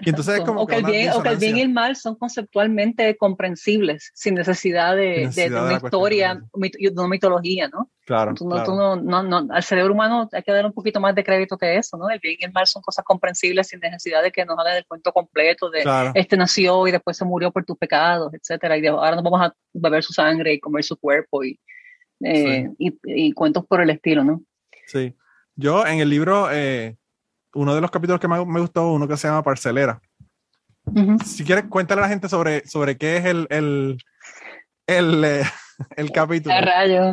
Y entonces como o, que el bien, o que el bien y el mal son conceptualmente comprensibles, sin necesidad de, de, una historia, de una mitología, ¿no? Claro. no, no, no, al cerebro humano hay que dar un poquito más de crédito que eso, ¿no? El bien y el mal son cosas comprensibles sin necesidad de que nos hagan el cuento completo de este nació y después se murió por tus pecados, etcétera, y ahora nos vamos a beber su sangre y comer su cuerpo y, eh, y, y, cuentos por el estilo, ¿no? Sí. Yo en el libro, eh, uno de los capítulos que me, me gustó, uno que se llama Parcelera. Si quieres, cuéntale a la gente sobre, sobre qué es el, el, el, eh, *laughs* el capítulo.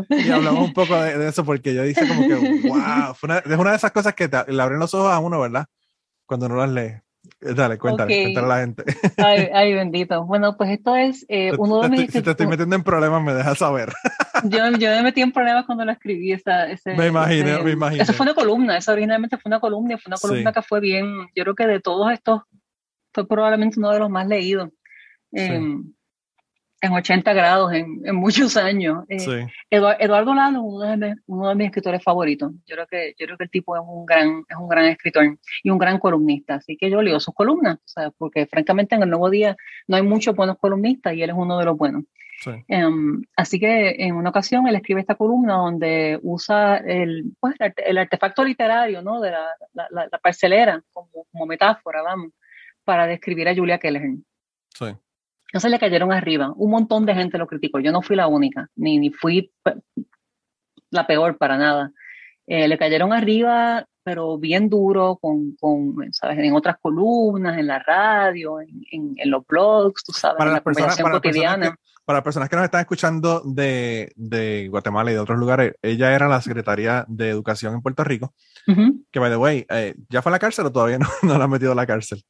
Y hablamos un poco de, eso porque yo dije como que, *laughs* wow, es una de esas cosas que le abren los ojos a uno, ¿verdad? Cuando no las lee. Dale, cuéntale, cuéntale a la gente. *laughs* Ay, bendito. Bueno, pues esto es eh, uno de mis... Si te estoy metiendo en problemas, me dejas saber. *laughs* yo, yo me metí en problemas cuando lo escribí. Esa, ese, me imagino, me imagino. Esa fue una columna, esa originalmente fue una columna fue una columna que fue bien, yo creo que de todos estos, fue probablemente uno de los más leídos. Em, en 80 grados en, en muchos años. Eh, Eduardo Lalo es uno de, uno de mis escritores favoritos. Yo creo que yo creo que el tipo es un gran es un gran escritor y un gran columnista, así que yo leo sus columnas, porque francamente en el Nuevo Día no hay muchos buenos columnistas y él es uno de los buenos. Em, así que en una ocasión él escribe esta columna donde usa el, pues, el artefacto literario ¿no? de la, la, la parcelera como, como, metáfora, vamos, para describir a Julia Keller. Sí. Entonces le cayeron arriba. Un montón de gente lo criticó. Yo no fui la única, ni, ni fui la peor para nada. Eh, le cayeron arriba, pero bien duro, con, con, ¿sabes? en otras columnas, en la radio, en, en, los blogs, tú sabes, para en la personas, para cotidiana. que, para las personas que nos están escuchando de, de, Guatemala y de otros lugares, ella era la secretaria de Educación en Puerto Rico, que, by the way, eh, ¿ya fue a la cárcel o todavía no, *laughs* no la han metido a la cárcel?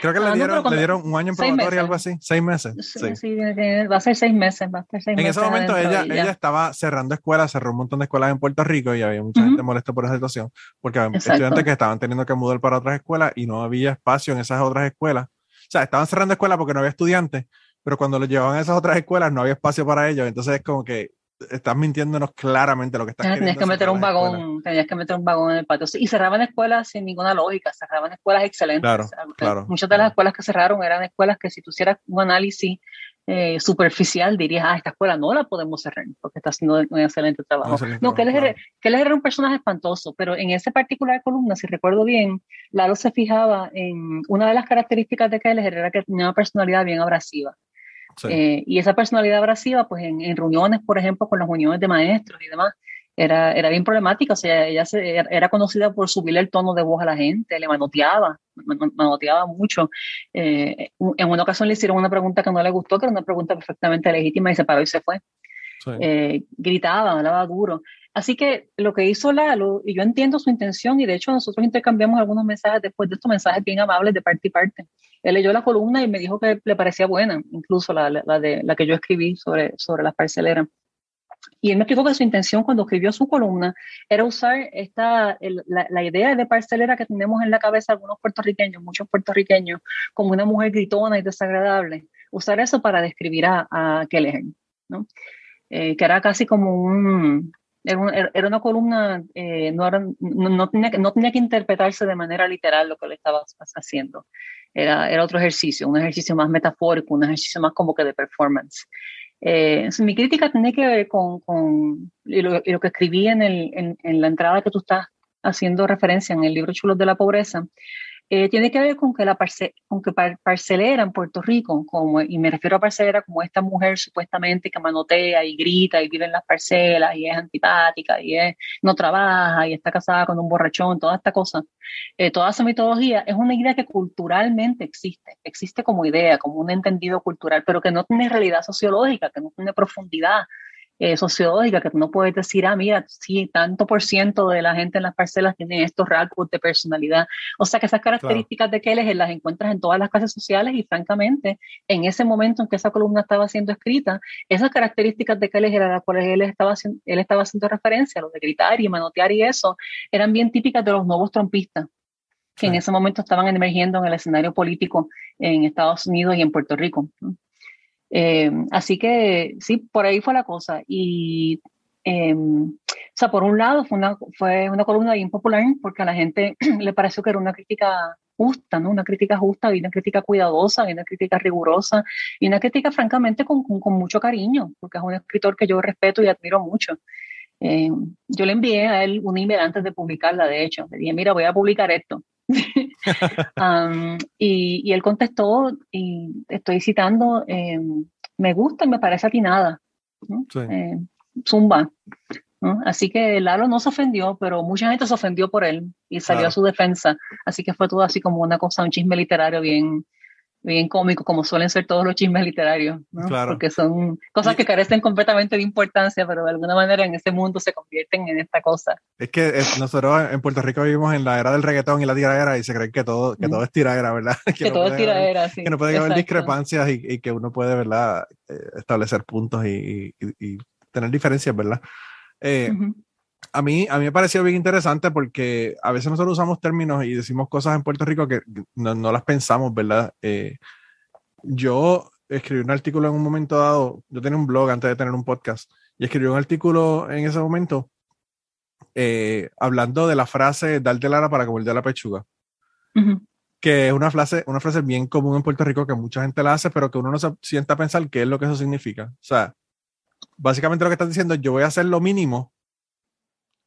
Creo que le, dieron, le dieron un año en probatoria, algo así, seis meses. Sí, sí. va a ser seis meses. Va a ser seis en ese momento ella, ella estaba cerrando escuelas, cerró un montón de escuelas en Puerto Rico y había mucha gente molesta por esa situación, porque había estudiantes que estaban teniendo que mudar para otras escuelas y no había espacio en esas otras escuelas. O sea, estaban cerrando escuelas porque no había estudiantes, pero cuando los llevaban a esas otras escuelas no había espacio para ellos. Entonces es como que estás mintiéndonos claramente lo que estás Tenías que meter un vagón, tenías que meter un vagón en el patio. Y cerraban escuelas sin ninguna lógica, cerraban escuelas excelentes. Claro, Muchas de las escuelas que cerraron eran escuelas que si tú hicieras un análisis eh, superficial dirías, ah, esta escuela no la podemos cerrar porque está haciendo un excelente trabajo. no, que, él era, un personaje espantoso, pero en esa particular columna, si recuerdo bien, Lalo se fijaba en una de las características de Keller era que tenía una personalidad bien abrasiva. Eh, y esa personalidad abrasiva, pues en, reuniones, por ejemplo, con las uniones de maestros y demás, era, era bien problemática. O sea, ella se, era conocida por subirle el tono de voz a la gente, le manoteaba, manoteaba mucho. Eh, en una ocasión le hicieron una pregunta que no le gustó, que era una pregunta perfectamente legítima y se paró y se fue. Eh, gritaba, hablaba duro. Así que lo que hizo Lalo, y yo entiendo su intención, y de hecho nosotros intercambiamos algunos mensajes después de estos mensajes bien amables de parte y parte. Él leyó la columna y me dijo que le parecía buena, incluso la, la, de, la que yo escribí sobre, sobre las parceleras. Y él me explicó que su intención cuando escribió su columna era usar esta, la, la, idea de parcelera que tenemos en la cabeza algunos puertorriqueños, muchos puertorriqueños, como una mujer gritona y desagradable. Usar eso para describir a, a Keller, ¿no? Eh, que era casi como un, era, una columna, eh, no, no, tenía, no, tenía, que interpretarse de manera literal lo que le estaba haciendo. Era, era otro ejercicio, un ejercicio más metafórico, un ejercicio más como que de performance. Eh, mi crítica tiene que ver con, con y lo, lo, que escribí en, el, en, en, la entrada que tú estás haciendo referencia en el libro Chulos de la Pobreza, eh, tiene que ver con que la con que parcelera en Puerto Rico, como, y me refiero a parcelera como esta mujer supuestamente que manotea y grita y vive en las parcelas y es antipática y es, no trabaja y está casada con un borrachón, toda esta cosa, eh, toda esa mitología es una idea que culturalmente existe, existe como idea, como un entendido cultural, pero que no tiene realidad sociológica, que no tiene profundidad, eh, sociológica, que tú no puedes decir, ah, mira, sí, tanto por ciento de la gente en las parcelas tiene estos rasgos de personalidad. O sea que esas características de Keller las encuentras en todas las clases sociales y francamente, en ese momento en que esa columna estaba siendo escrita, esas características de Keller a las cuales él estaba, él estaba haciendo referencia, lo de gritar y manotear y eso, eran bien típicas de los nuevos trompistas que en ese momento estaban emergiendo en el escenario político en Estados Unidos y en Puerto Rico. Eh, así que sí, por ahí fue la cosa. Y, eh, o sea, por un lado fue una, fue una columna bien popular porque a la gente *clears throat* le pareció que era una crítica justa, ¿no? Una crítica justa y una crítica cuidadosa y una crítica rigurosa y una crítica francamente con, con, mucho cariño, porque es un escritor que yo respeto y admiro mucho. Eh, yo le envié a él un email antes de publicarla, de hecho. Le dije, mira, voy a publicar esto. *laughs* y, él contestó, y estoy citando, em, me gusta y me parece atinada. Eh, zumba. Así que Lalo no se ofendió, pero mucha gente se ofendió por él y salió a su defensa. Así que fue todo así como una cosa, un chisme literario bien, bien cómico, como suelen ser todos los chismes literarios, porque son cosas que carecen completamente de importancia, pero de alguna manera en ese mundo se convierten en esta cosa. Es que eh, nosotros en Puerto Rico vivimos en la era del reggaetón y la tiradera y se creen que todo, que todo es tiradera, ¿verdad? *laughs* Que, todo es tiradera, sí. Que no puede haber discrepancias y, que uno puede, ¿verdad? Eh, establecer puntos y, tener diferencias, ¿verdad? Eh, a mí, a mí me pareció bien interesante porque a veces nosotros usamos términos y decimos cosas en Puerto Rico que no, no las pensamos, ¿verdad? Eh, yo escribí un artículo en un momento dado, yo tenía un blog antes de tener un podcast, y escribí un artículo en ese momento eh, hablando de la frase darte lara para comer de la pechuga. Que es una frase, una frase bien común en Puerto Rico que mucha gente la hace, pero que uno no se sienta a pensar qué es lo que eso significa. O sea, básicamente lo que estás diciendo es yo voy a hacer lo mínimo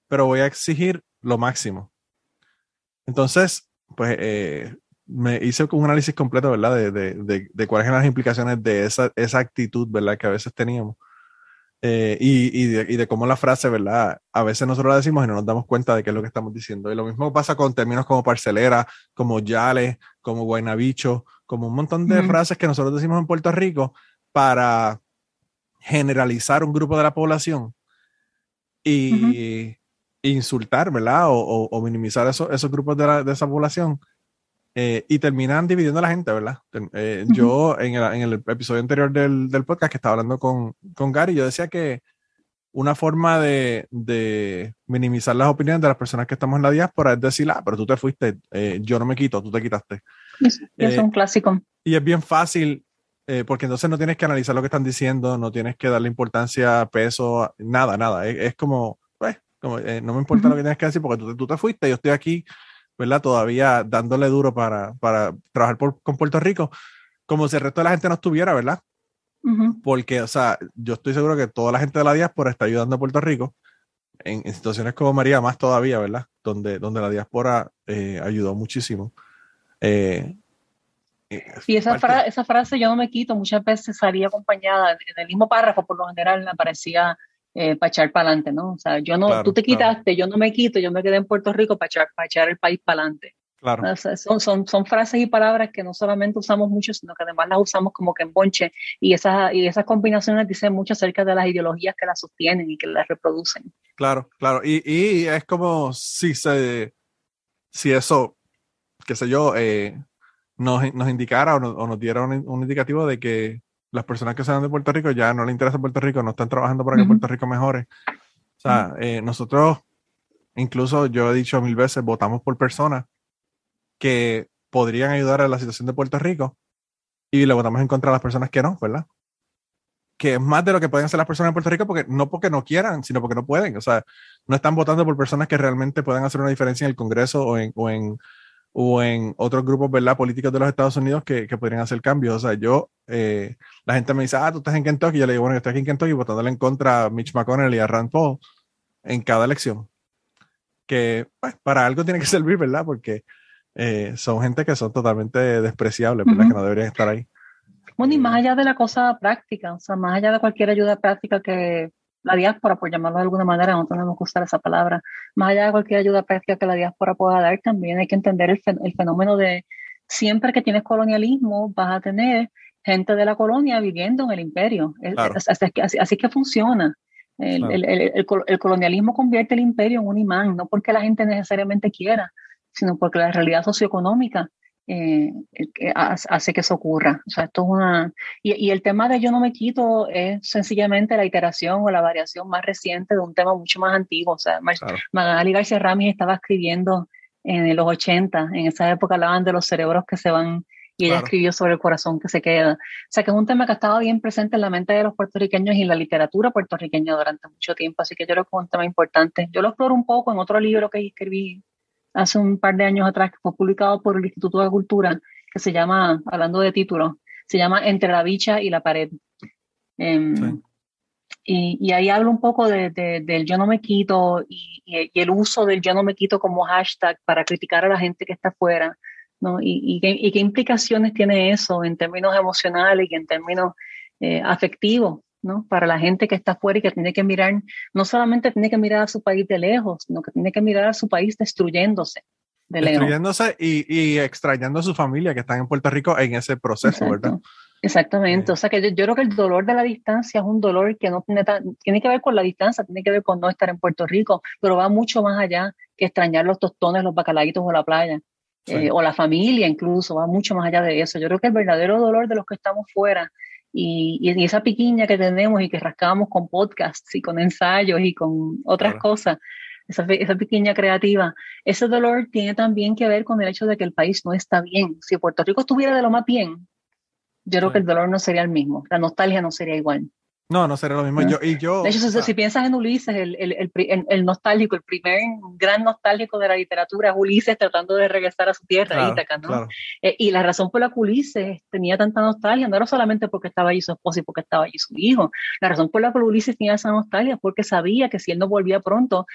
pero voy a exigir lo máximo. Entonces, pues eh, me hice un análisis completo, ¿verdad? De, de, de, cuáles eran las implicaciones de esa, esa, actitud, ¿verdad? Que a veces teníamos. Eh, y, y, de, y, de, cómo la frase, ¿verdad? A veces nosotros la decimos y no nos damos cuenta de qué es lo que estamos diciendo. Y lo mismo pasa con términos como parcelera, como yale, como guaynabicho, como un montón de frases que nosotros decimos en Puerto Rico para generalizar un grupo de la población. Y, insultar, ¿verdad? O, minimizar esos grupos de, esa población eh, y terminan dividiendo a la gente, ¿verdad? Eh, yo en el, episodio anterior del, podcast que estaba hablando con, con Gary, yo decía que una forma de, minimizar las opiniones de las personas que estamos en la diáspora es decir, ah, pero tú te fuiste, eh, yo no me quito, tú te quitaste. Es, un clásico. Y es bien fácil, porque entonces no tienes que analizar lo que están diciendo, no tienes que darle importancia, peso, nada, nada. es como, eh, no me importa lo que tienes que decir porque tú, tú, te fuiste, yo estoy aquí, ¿verdad? Todavía dándole duro para, para trabajar con Puerto Rico, como si el resto de la gente no estuviera, ¿verdad? Porque, o sea, yo estoy seguro que toda la gente de la diáspora está ayudando a Puerto Rico en, situaciones como María, más todavía, ¿verdad? Donde, donde la diáspora eh, ayudó muchísimo. Eh, y esa, esa frase yo no me quito, muchas veces salía acompañada en el mismo párrafo, por lo general aparecía eh, para echar para adelante, ¿no? O sea, yo no, tú te quitaste, yo no me quito, yo me quedé en Puerto Rico para echar, para echar el país para adelante. Claro. son, son, son, frases y palabras que no solamente usamos mucho, sino que además las usamos como que en bonche y esas, y esas combinaciones dicen mucho acerca de las ideologías que las sostienen y que las reproducen. Claro, claro. Y, y es como si se, si eso, qué sé yo, eh, nos, nos, indicara o, o nos diera un, un, indicativo de que las personas que salen de Puerto Rico ya no les interesa Puerto Rico, no están trabajando para que Puerto Rico mejore. O sea, eh, nosotros, incluso yo he dicho mil veces, votamos por personas que podrían ayudar a la situación de Puerto Rico y le votamos en contra a las personas que no, ¿verdad? Que es más de lo que pueden hacer las personas en Puerto Rico, porque no porque no quieran, sino porque no pueden. O sea, no están votando por personas que realmente puedan hacer una diferencia en el Congreso o en, o en o en otros grupos, ¿verdad? Políticos de los Estados Unidos que, que podrían hacer cambios. O sea, yo, eh, la gente me dice, ah, tú estás en Kentucky. Yo le digo, bueno, yo estoy aquí en Kentucky votándole en contra a Mitch McConnell y a Rand Paul en cada elección. Que, pues, para algo tiene que *laughs* servir, ¿verdad? Porque eh, son gente que son totalmente despreciables, ¿verdad? Que no deberían estar ahí. Bueno, y más allá de la cosa práctica, o sea, más allá de cualquier ayuda práctica que la diáspora, por llamarlo de alguna manera, no tenemos que usar esa palabra, más allá de cualquier ayuda práctica que la diáspora pueda dar, también hay que entender el, fenómeno de siempre que tienes colonialismo, vas a tener gente de la colonia viviendo en el imperio. Así, que funciona. El, colonialismo convierte el imperio en un imán, no porque la gente necesariamente quiera, sino porque la realidad socioeconómica eh, hace que eso ocurra. O sea, esto es una... Y, el tema de yo no me quito es sencillamente la iteración o la variación más reciente de un tema mucho más antiguo. O sea, Magali García Ramis estaba escribiendo en los 80, en esa época hablaban de los cerebros que se van y ella escribió sobre el corazón que se queda. O sea, que es un tema que ha estado bien presente en la mente de los puertorriqueños y en la literatura puertorriqueña durante mucho tiempo, así que yo creo que es un tema importante. Yo lo exploro un poco en otro libro que escribí hace un par de años atrás, que fue publicado por el Instituto de Cultura, que se llama, hablando de título, se llama Entre la bicha y la pared. Em, y, ahí hablo un poco de, del yo no me quito y, el uso del yo no me quito como hashtag para criticar a la gente que está afuera, ¿no? Y, qué, implicaciones tiene eso en términos emocionales y en términos eh, afectivos ¿no? Para la gente que está afuera y que tiene que mirar, no solamente tiene que mirar a su país de lejos, sino que tiene que mirar a su país destruyéndose. De destruyéndose y, y, extrañando a su familia que están en Puerto Rico en ese proceso, ¿verdad? Exactamente, o sea que yo, creo que el dolor de la distancia es un dolor que no tiene, tiene que ver con la distancia, tiene que ver con no estar en Puerto Rico, pero va mucho más allá que extrañar los tostones, los bacalaitos o la playa, eh, o la familia incluso, va mucho más allá de eso. Yo creo que el verdadero dolor de los que estamos fuera y, y, esa piquiña que tenemos y que rascamos con podcasts y con ensayos y con otras cosas, esa, esa pequeña creativa, ese dolor tiene también que ver con el hecho de que el país no está bien. Si Puerto Rico estuviera de lo más bien, yo creo que el dolor no sería el mismo, la nostalgia no sería igual. No, no sería lo mismo. Yo, y yo, de hecho, si, piensas en Ulises, el, el, el, nostálgico, el primer gran nostálgico de la literatura es Ulises tratando de regresar a su tierra, Ítaca, ¿no? Eh, y la razón por la que Ulises tenía tanta nostalgia no era solamente porque estaba allí su esposo y porque estaba allí su hijo. La razón por la que Ulises tenía esa nostalgia es porque sabía que si él no volvía pronto,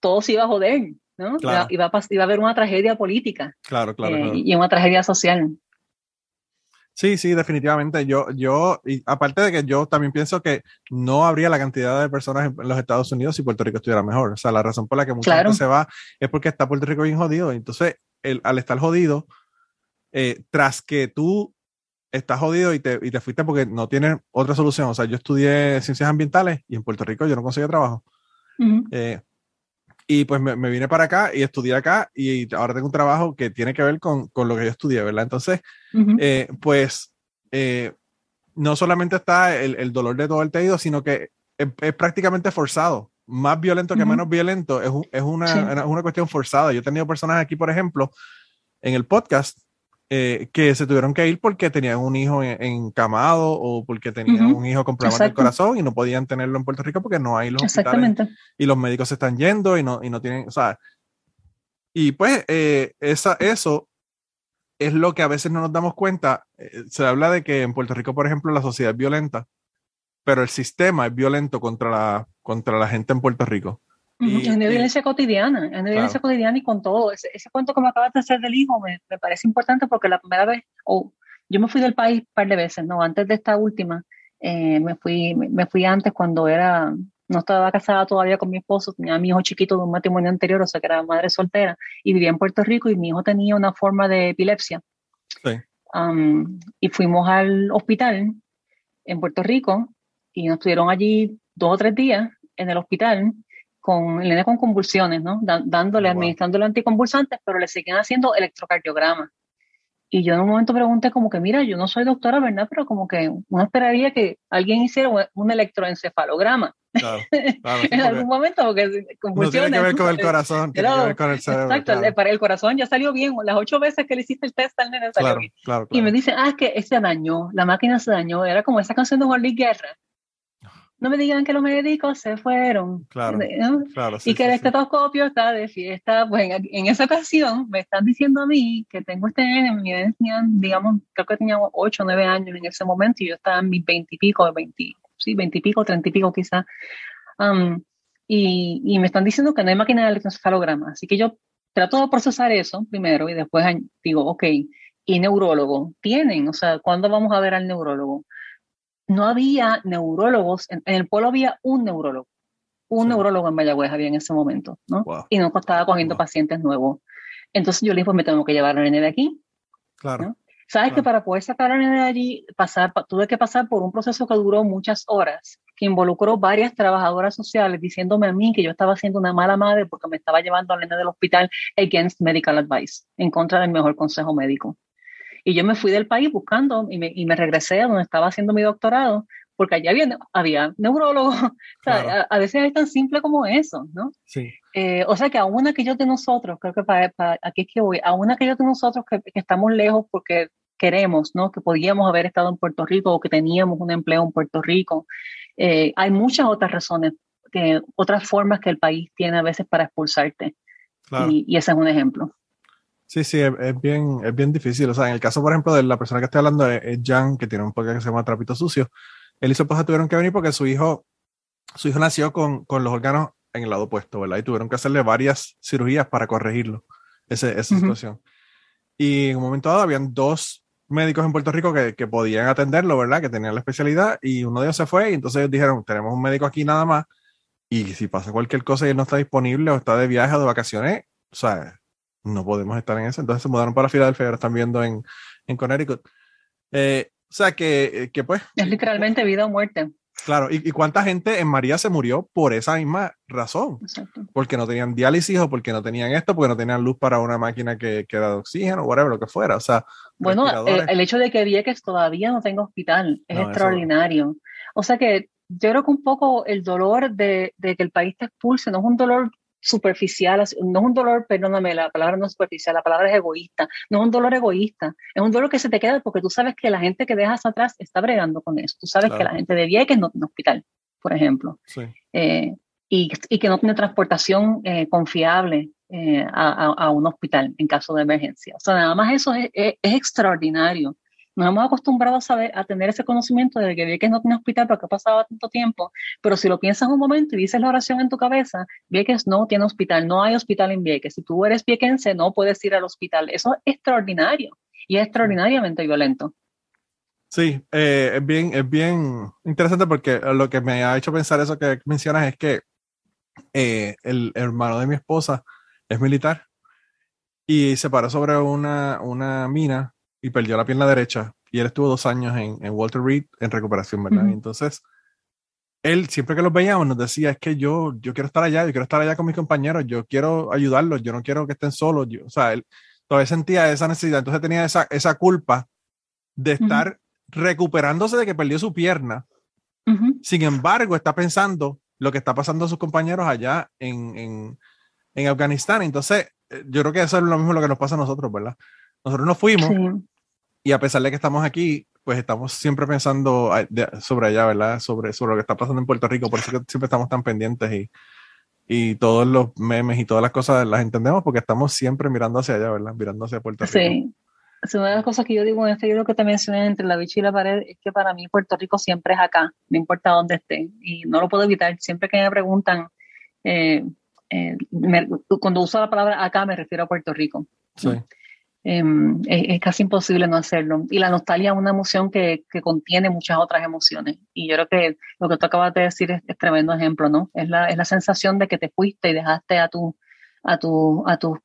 todo se iba a joder, ¿no? Iba, iba, a, iba, a, haber una tragedia política. Claro, claro, eh, Y una tragedia social. Sí, sí, definitivamente. Yo, yo, y aparte de que yo también pienso que no habría la cantidad de personas en los Estados Unidos si Puerto Rico estuviera mejor. O sea, la razón por la que mucha gente se va es porque está Puerto Rico bien jodido. Entonces, el, al estar jodido, eh, tras que tú estás jodido y te, y te fuiste porque no tienes otra solución. O sea, yo estudié ciencias ambientales y en Puerto Rico yo no conseguí trabajo. Y pues me, vine para acá y estudié acá y ahora tengo un trabajo que tiene que ver con, con lo que yo estudié, ¿verdad? Entonces, eh, pues eh, no solamente está el, el, dolor de todo el tejido, sino que es, prácticamente forzado. Más violento que menos violento, es, es una, una cuestión forzada. Yo he tenido personas aquí, por ejemplo, en el podcast eh, que se tuvieron que ir porque tenían un hijo encamado o porque tenían un hijo con problemas del corazón y no podían tenerlo en Puerto Rico porque no hay los hospitales y los médicos se están yendo y no, y no tienen, o sea, y pues eh, esa, eso es lo que a veces no nos damos cuenta. Eh, se habla de que en Puerto Rico, por ejemplo, la sociedad es violenta, pero el sistema es violento contra la, contra la gente en Puerto Rico. Y, en violencia cotidiana, en violencia cotidiana y con todo. Ese, ese, cuento que me acabas de hacer del hijo me, me, parece importante porque la primera vez, o yo me fui del país un par de veces, ¿no? Antes de esta última, eh, me, fui, me, fui antes cuando era, no estaba casada todavía con mi esposo, tenía a mi hijo chiquito de un matrimonio anterior, o sea que era madre soltera, y vivía en Puerto Rico y mi hijo tenía una forma de epilepsia. Sí. Um, y fuimos al hospital en Puerto Rico y nos estuvieron allí dos o tres días en el hospital con el nene con convulsiones, ¿no? dándole, administrándole anticonvulsantes, pero le siguen haciendo electrocardiograma. Y yo en un momento pregunté como que, mira, yo no soy doctora, ¿verdad? Pero como que uno esperaría que alguien hiciera un electroencefalograma. Claro, *laughs* en algún momento, porque. No tiene que ver con el corazón, tiene que ver con el cerebro. Exacto, para el corazón ya salió bien. Las ocho veces que le hiciste el test al nene salió bien. Y me dice, ah, es que se dañó, la máquina se dañó. Era como esa canción de Juan Luis Guerra no me digan que los médicos se fueron. Claro, y que el estetoscopio está de fiesta. Pues en, esa ocasión me están diciendo a mí que tengo este nene, mi nene digamos, creo que tenía 8 o 9 años en ese momento y yo estaba en mis 20 y pico, 20, sí, 20 y pico, 30 y pico quizás. Um, y, y, me están diciendo que no hay máquina de electroencefalograma. Así que yo trato de procesar eso primero y después digo, ok, ¿y neurólogo? ¿Tienen? O sea, ¿cuándo vamos a ver al neurólogo? No había neurólogos, en, el pueblo había un neurólogo, un neurólogo en Mayagüez había en ese momento, ¿no? Y no estaba cogiendo pacientes nuevos. Entonces yo le dije, pues me tengo que llevar a nene de aquí. Claro. Sabes que para poder sacar a nene de allí, pasar, tuve que pasar por un proceso que duró muchas horas, que involucró varias trabajadoras sociales diciéndome a mí que yo estaba siendo una mala madre porque me estaba llevando al nene del hospital against medical advice, en contra del mejor consejo médico. Y yo me fui del país buscando y me, y me regresé a donde estaba haciendo mi doctorado, porque allá había, había neurólogos. *laughs* O sea, a, veces es tan simple como eso, ¿no? Sí. Eh, o sea, que aún aquellos de nosotros, creo que para, aquí es que voy, aún aquellos de nosotros que, que estamos lejos porque queremos, ¿no? Que podíamos haber estado en Puerto Rico o que teníamos un empleo en Puerto Rico. Eh, hay muchas otras razones, que, otras formas que el país tiene a veces para expulsarte. Y, y, ese es un ejemplo. Sí, sí, es, bien, es bien difícil. O sea, en el caso, por ejemplo, de la persona que estoy hablando, es, Jan, que tiene un podcast que se llama Trapito Sucio. Él y su esposa tuvieron que venir porque su hijo, su hijo nació con, con los órganos en el lado opuesto, ¿verdad? Y tuvieron que hacerle varias cirugías para corregirlo, ese, esa situación. Y en un momento dado habían dos médicos en Puerto Rico que, que, podían atenderlo, ¿verdad? Que tenían la especialidad y uno de ellos se fue y entonces ellos dijeron, tenemos un médico aquí nada más y si pasa cualquier cosa y él no está disponible o está de viaje o de vacaciones, o sea, no podemos estar en eso. Entonces se mudaron para Filadelfia y ahora están viendo en, en Connecticut. Eh, o sea, que, que, pues... Es literalmente vida o muerte. Claro, ¿Y, cuánta gente en María se murió por esa misma razón? Exacto. Porque no tenían diálisis o porque no tenían esto, porque no tenían luz para una máquina que, que da oxígeno o whatever, lo que fuera. O sea, bueno, eh, el, hecho de que Vieques todavía no tenga hospital es extraordinario. O sea que yo creo que un poco el dolor de, de, que el país te expulse no es un dolor superficial, no es un dolor, perdóname, la palabra no es superficial, la palabra es egoísta, no es un dolor egoísta, es un dolor que se te queda porque tú sabes que la gente que dejas atrás está bregando con eso, tú sabes que la gente de Vieques no tiene hospital, por ejemplo, eh, y, y, que no tiene transportación eh, confiable eh, a, a, un hospital en caso de emergencia. O sea, nada más eso es, es, es extraordinario nos hemos acostumbrado a saber, a tener ese conocimiento de que Vieques no tiene hospital porque ha pasado tanto tiempo, pero si lo piensas un momento y dices la oración en tu cabeza, Vieques no tiene hospital, no hay hospital en Vieques. Si tú eres viequense, no puedes ir al hospital. Eso es extraordinario y es extraordinariamente violento. Sí, eh, es, bien, es bien interesante porque lo que me ha hecho pensar eso que mencionas es que eh, el hermano de mi esposa es militar y se paró sobre una, una mina y perdió la pierna derecha. Y él estuvo dos años en, en Walter Reed en recuperación, ¿verdad? entonces, él siempre que los veíamos nos decía, es que yo, yo quiero estar allá, yo quiero estar allá con mis compañeros, yo quiero ayudarlos, yo no quiero que estén solos. Yo, o sea, él todavía sentía esa necesidad, entonces tenía esa, esa culpa de estar recuperándose de que perdió su pierna. Sin embargo, está pensando lo que está pasando a sus compañeros allá en, en, en Afganistán. Entonces, eh, yo creo que eso es lo mismo lo que nos pasa a nosotros, ¿verdad? Nosotros nos fuimos y a pesar de que estamos aquí, pues estamos siempre pensando sobre allá, ¿verdad? Sobre, sobre lo que está pasando en Puerto Rico, por eso que siempre estamos tan pendientes y, y todos los memes y todas las cosas las entendemos porque estamos siempre mirando hacia allá, ¿verdad? Mirando hacia Puerto Rico. Sí. una de las cosas que yo digo en este libro que te mencioné entre la bicha y la pared es que para mí Puerto Rico siempre es acá, no importa dónde esté. Y no lo puedo evitar. Siempre que me preguntan, eh, eh, cuando uso la palabra acá me refiero a Puerto Rico. Sí. Em, es, casi imposible no hacerlo. Y la nostalgia es una emoción que, que, contiene muchas otras emociones. Y yo creo que lo que tú acabas de decir es, tremendo ejemplo, ¿no? Es la, es la sensación de que te fuiste y dejaste a tu, a tu, a tu,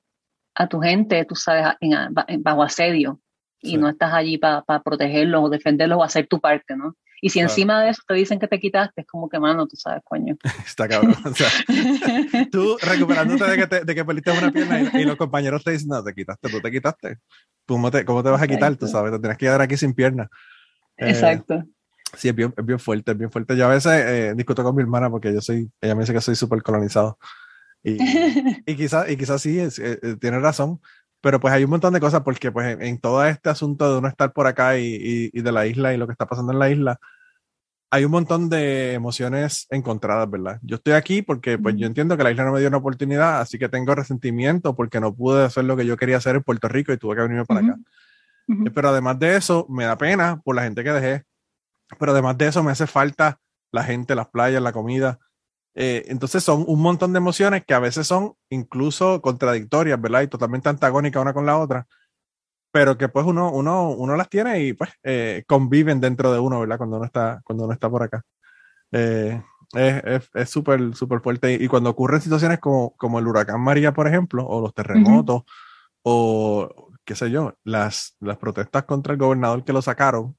a tu gente, tú sabes, en, bajo asedio. Y no estás allí para protegerlos o defenderlos o hacer tu parte, ¿no? Y si encima de eso te dicen que te quitaste, es como que, mano, tú sabes, coño. *laughs* Está cabrón. O sea, *laughs* tú recuperándote de que, te, de que perdiste una pierna y, los compañeros te dicen, no, te quitaste, tú te quitaste. ¿Cómo te, cómo te vas a quitar? Tú sabes, te tienes que quedar aquí sin pierna. Eh, Exacto. sí, es bien, es bien, fuerte, es bien fuerte. Yo a veces eh, discuto con mi hermana porque yo soy, ella me dice que soy súper colonizado. Y, *laughs* y quizás y quizás sí, eh, tiene razón, pero pues hay un montón de cosas porque pues en, todo este asunto de uno estar por acá y, y, de la isla y lo que está pasando en la isla, hay un montón de emociones encontradas, ¿verdad? Yo estoy aquí porque pues yo entiendo que la isla no me dio una oportunidad, así que tengo resentimiento porque no pude hacer lo que yo quería hacer en Puerto Rico y tuve que venirme para acá. Pero además de eso, me da pena por la gente que dejé. Pero además de eso, me hace falta la gente, las playas, la comida. Eh, entonces son un montón de emociones que a veces son incluso contradictorias, ¿verdad? Y totalmente antagónicas una con la otra, pero que pues uno, uno, uno las tiene y pues eh, conviven dentro de uno, ¿verdad? Cuando uno está, cuando uno está por acá. Eh, es súper, súper fuerte. Y, cuando ocurren situaciones como, como el huracán María, por ejemplo, o los terremotos, o qué sé yo, las, las protestas contra el gobernador que lo sacaron,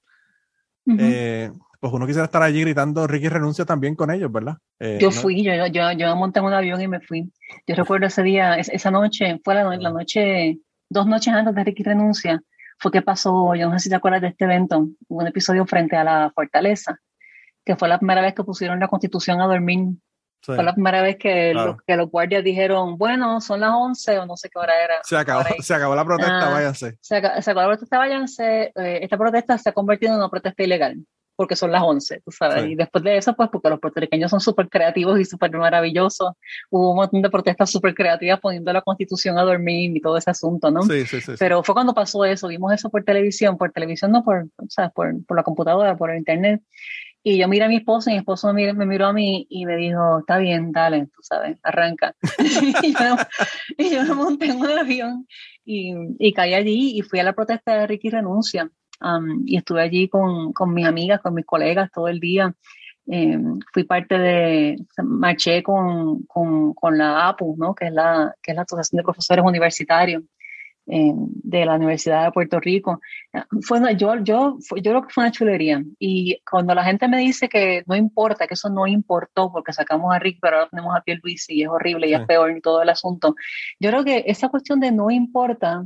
pues uno quisiera estar allí gritando Ricky renuncia también con ellos, ¿verdad? Eh, yo fui, yo, yo, yo monté en un avión y me fui. Yo recuerdo ese día, esa noche, fue la, la, noche, dos noches antes de Ricky renuncia, fue que pasó, yo no sé si te acuerdas de este evento, un episodio frente a la fortaleza, que fue la primera vez que pusieron la constitución a dormir. Fue la primera vez que, los, que los guardias dijeron, bueno, son las 11 o no sé qué hora era. Se acabó, *laughs* se acabó la protesta, ah, váyanse. Se acabó, se acabó, la protesta, váyanse. Eh, esta protesta se ha convertido en una protesta ilegal porque son las 11, tú sabes. Y después de eso, pues porque los puertorriqueños son súper creativos y súper maravillosos, hubo un montón de protestas súper creativas poniendo la constitución a dormir y todo ese asunto, ¿no? Sí, sí, sí. Pero fue cuando pasó eso, vimos eso por televisión, por televisión, no por, o sea, por, por la computadora, por el internet. Y yo miré a mi esposo y mi esposo me, me, miró a mí y me dijo, está bien, dale, tú sabes, arranca. *laughs* y, yo, y, yo, me monté en un avión y, y caí allí y fui a la protesta de Ricky Renuncia y estuve allí con, con, mis amigas, con mis colegas todo el día. Em, fui parte de, marché con, con, con, la APU, ¿no? que, es la, que es la Asociación de Profesores Universitarios de la Universidad de Puerto Rico. Fue, yo, yo, yo creo que fue una chulería. Y cuando la gente me dice que no importa, que eso no importó porque sacamos a Rick, pero ahora tenemos a Luis y es horrible y es peor y todo el asunto, yo creo que esa cuestión de no importa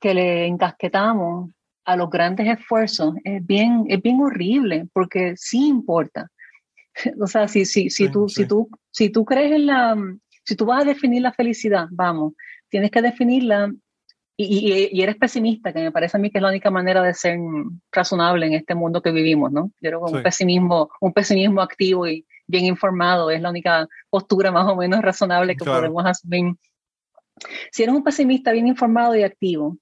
que le encasquetamos a los grandes esfuerzos es bien, es bien horrible porque sí importa. *laughs* O sea, si, si, si, tú, si, tú, si tú crees en la, si tú vas a definir la felicidad, vamos, tienes que definirla y, eres pesimista, que me parece a mí que es la única manera de ser razonable en este mundo que vivimos, ¿no? Yo creo que un pesimismo, un pesimismo activo y bien informado es la única postura más o menos razonable que podemos asumir. Si eres un pesimista bien informado y activo,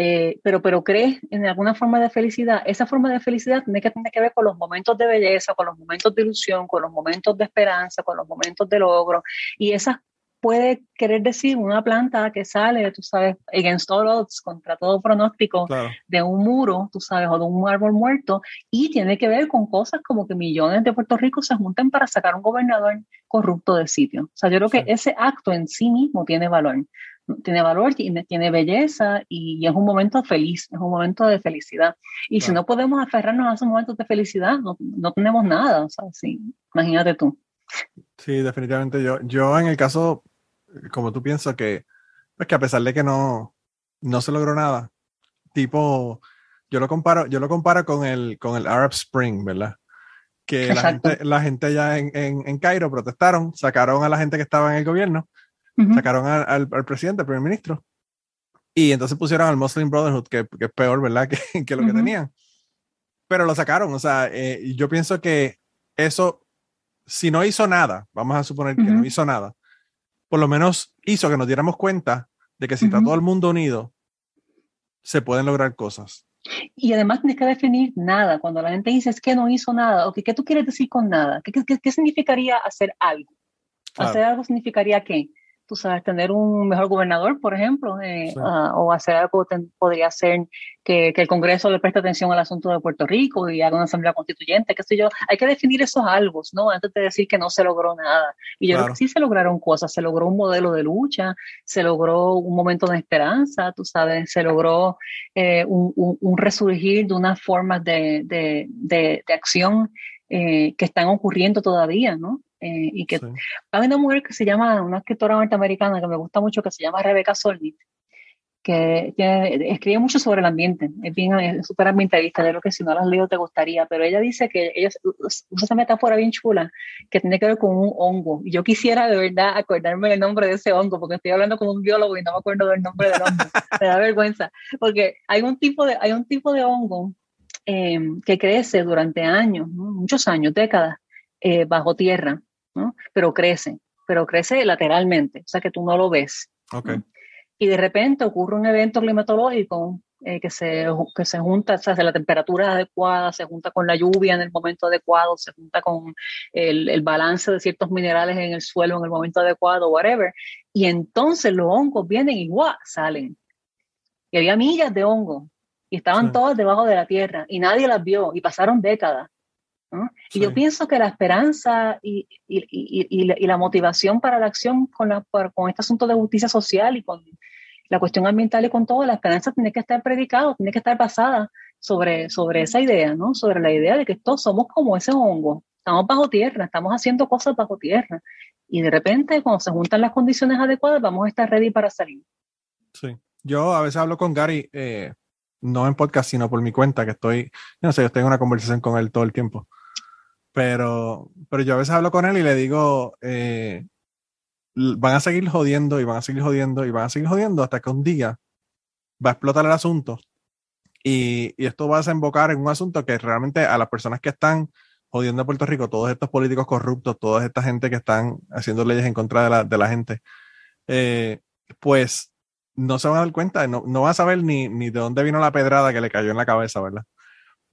eh, pero, pero crees en alguna forma de felicidad, esa forma de felicidad tiene que tener que ver con los momentos de belleza, con los momentos de ilusión, con los momentos de esperanza, con los momentos de logro. Y esas puede querer decir una planta que sale, tú sabes, against all odds, contra todo pronóstico, de un muro, tú sabes, o de un árbol muerto, y tiene que ver con cosas como que millones de Puerto Rico se junten para sacar un gobernador corrupto del sitio. O sea, yo creo que ese acto en sí mismo tiene valor. Tiene valor, tiene, tiene belleza y, es un momento feliz, es un momento de felicidad. Y si no podemos aferrarnos a esos momentos de felicidad, no, no tenemos nada. O sea, sí, imagínate tú. Sí, definitivamente yo, yo en el caso, como tú piensas que, pues que a pesar de que no, no se logró nada, tipo, yo lo comparo, yo lo comparo con el, con el Arab Spring, ¿verdad? Que la gente, la gente allá en, en, Cairo protestaron, sacaron a la gente que estaba en el gobierno, sacaron al, al, presidente, al primer ministro, y entonces pusieron al Muslim Brotherhood, que, que es peor, ¿verdad? *laughs* Que, que lo que tenían. Pero lo sacaron, o sea, eh, yo pienso que eso si no hizo nada, vamos a suponer que no hizo nada, por lo menos hizo que nos diéramos cuenta de que si está todo el mundo unido, se pueden lograr cosas. Y además tienes que definir nada. Cuando la gente dice es que no hizo nada, o ¿qué tú quieres decir con nada? ¿Qué, qué, significaría hacer algo? Hacer algo significaría qué? Tú sabes, tener un mejor gobernador, por ejemplo, eh, ah, o hacer algo podría ser que, que, el Congreso le preste atención al asunto de Puerto Rico y haga una asamblea constituyente, qué sé yo. Hay que definir esos algo, ¿no? Antes de decir que no se logró nada. Y yo creo que sí se lograron cosas, se logró un modelo de lucha, se logró un momento de esperanza, tú sabes, se logró eh, un, un, resurgir de unas formas de, de, de, de acción eh, que están ocurriendo todavía, ¿no? Eh, y que hay una mujer que se llama, una escritora norteamericana que me gusta mucho, que se llama Rebecca Solnit, que escribe mucho sobre el ambiente, es bien súper ambientalista, de lo que si no la has leído te gustaría, pero ella dice que ella usa esa metáfora bien chula que tiene que ver con un hongo. Y yo quisiera de verdad acordarme el nombre de ese hongo, porque estoy hablando con un biólogo y no me acuerdo del nombre del hongo. me da vergüenza, porque hay un tipo de, hay un tipo de hongo em, que crece durante años, muchos años, décadas, eh, bajo tierra pero crece, pero crece lateralmente, o sea que tú no lo ves. Y de repente ocurre un evento climatológico eh, que, se, que se junta, o sea, la temperatura adecuada, se junta con la lluvia en el momento adecuado, se junta con el, el, balance de ciertos minerales en el suelo en el momento adecuado, whatever. Y entonces los hongos vienen y ¡guau! salen. Y había millas de hongos y estaban todas debajo de la tierra y nadie las vio y pasaron décadas. Y yo pienso que la esperanza y, y, y, y, la motivación para la acción con, la, con este asunto de justicia social y con la cuestión ambiental y con todo, la esperanza tiene que estar predicada, tiene que estar basada sobre, sobre esa idea, ¿no? Sobre la idea de que todos somos como ese hongo, estamos bajo tierra, estamos haciendo cosas bajo tierra. Y de repente, cuando se juntan las condiciones adecuadas, vamos a estar ready para salir. Sí. Yo a veces hablo con Gary, eh, no en podcast, sino por mi cuenta, que estoy, no sé, yo en una conversación con él todo el tiempo. Pero, pero yo a veces hablo con él y le digo, eh, van a seguir jodiendo y van a seguir jodiendo y van a seguir jodiendo hasta que un día va a explotar el asunto y, y, esto va a desembocar en un asunto que realmente a las personas que están jodiendo a Puerto Rico, todos estos políticos corruptos, toda esta gente que están haciendo leyes en contra de la, de la gente, eh, pues no se van a dar cuenta, no, no van a saber ni, ni de dónde vino la pedrada que le cayó en la cabeza, ¿verdad?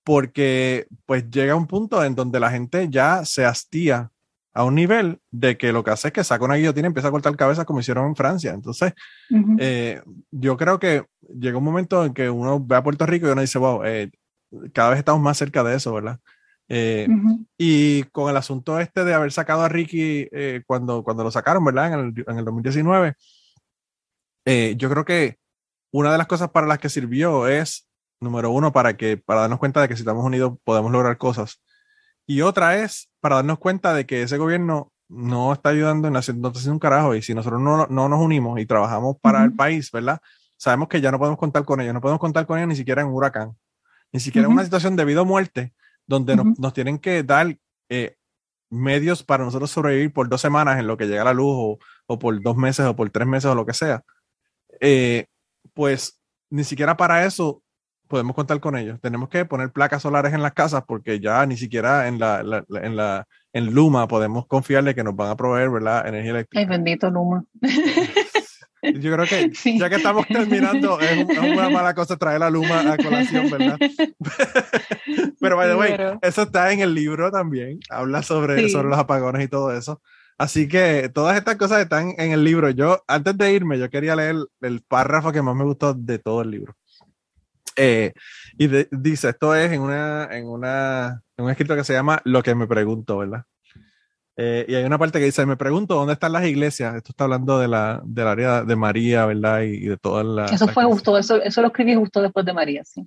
Porque pues llega un punto en donde la gente ya se hastía a un nivel de que lo que hace es que saca una guillotina y empieza a cortar cabezas como hicieron en Francia. Entonces, eh, yo creo que llega un momento en que uno ve a Puerto Rico y uno dice, wow, eh, cada vez estamos más cerca de eso, ¿verdad? Eh, y con el asunto este de haber sacado a Ricky cuando, cuando lo sacaron, ¿verdad? En el, en el 2019, yo creo que una de las cosas para las que sirvió es, número uno, para, que, para darnos cuenta de que si estamos unidos podemos lograr cosas. Y otra es para darnos cuenta de que ese gobierno no está ayudando en no haciendo un carajo. Y si nosotros no, no nos unimos y trabajamos para el país, ¿verdad? Sabemos que ya no podemos contar con ellos, no podemos contar con ellos ni siquiera en un huracán, ni siquiera en una situación de vida o muerte, donde nos, nos, tienen que dar eh, medios para nosotros sobrevivir por dos semanas en lo que llega la luz o, o por dos meses o por tres meses o lo que sea. Eh, pues ni siquiera para eso podemos contar con ellos. Tenemos que poner placas solares en las casas porque ya ni siquiera en la, en la en Luma podemos confiarle que nos van a proveer, ¿verdad? Energía eléctrica. Ay, bendito Luma. Yo creo que *laughs* ya que estamos terminando, es, una mala cosa traer la Luma a colación, ¿verdad? *laughs* Pero, by the way, eso está en el libro también. Habla sobre, sobre los apagones y todo eso. Así que todas estas cosas están en el libro. Yo, antes de irme, yo quería leer el párrafo que más me gustó de todo el libro. Eh, y dice, esto es en, una, en, una, en un escrito que se llama Lo que me pregunto, ¿verdad? Eh, y hay una parte que dice, me pregunto dónde están las iglesias. Esto está hablando de la, del área de María, ¿verdad? Y, de todas las... Eso fue justo, eso, eso lo escribí justo después de María, sí.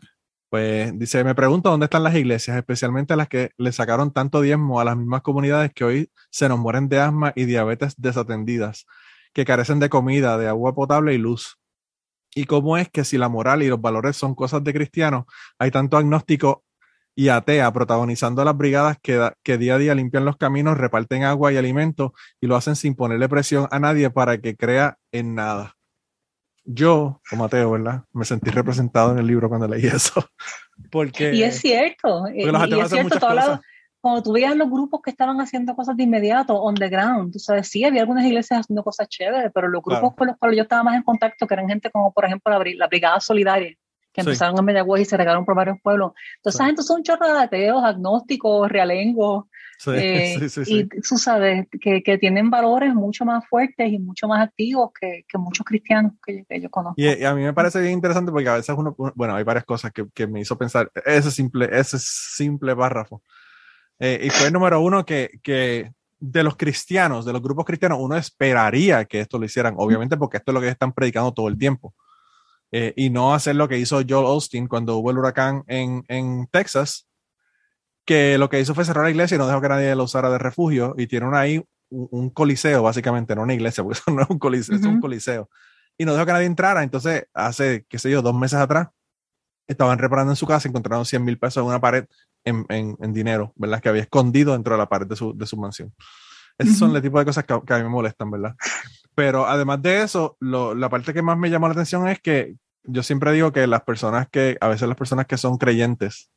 Pues dice, me pregunto dónde están las iglesias, especialmente las que le sacaron tanto diezmo a las mismas comunidades que hoy se nos mueren de asma y diabetes desatendidas, que carecen de comida, de agua potable y luz. Y cómo es que si la moral y los valores son cosas de cristianos, hay tanto agnóstico y atea protagonizando las brigadas que, que día a día limpian los caminos, reparten agua y alimentos y lo hacen sin ponerle presión a nadie para que crea en nada yo, como ateo, ¿verdad? Me sentí representado en el libro cuando leí eso. Porque, y es cierto. y es cierto, cuando tú veías los grupos que estaban haciendo cosas de inmediato, on the ground, tú sabes, sí, había algunas iglesias haciendo cosas chéveres, pero los grupos con los cuales yo estaba más en contacto, que eran gente como, por ejemplo, la, la Brigada Solidaria, que empezaron en Mediagüez y se regaron por varios pueblos. Entonces, esa gente son chorros de ateos, agnósticos, realengos, eh, *laughs* y tú sabes que, que, tienen valores mucho más fuertes y mucho más activos que, que muchos cristianos que, yo conozco. Y, a mí me parece bien interesante porque a veces uno, bueno, hay varias cosas que, que me hizo pensar ese simple, ese simple párrafo. Eh, y fue el número uno que, que de los cristianos, de los grupos cristianos, uno esperaría que esto lo hicieran, obviamente porque esto es lo que están predicando todo el tiempo. Eh, y no hacer lo que hizo Joel Austin cuando hubo el huracán en, en Texas, que lo que hizo fue cerrar la iglesia y no dejó que nadie lo usara de refugio y tienen ahí un, coliseo, básicamente, no una iglesia, *laughs* porque eso no es un coliseo, es un coliseo. Y no dejó que nadie entrara. Entonces, hace, qué sé yo, dos meses atrás, estaban reparando en su casa, encontraron 100 mil pesos en una pared en, en, dinero, ¿verdad? Que había escondido dentro de la pared de su, de su mansión. Esos son el tipo de cosas que, a mí me molestan, ¿verdad? Pero además de eso, lo, la parte que más me llamó la atención es que yo siempre digo que las personas que, a veces las personas que son creyentes,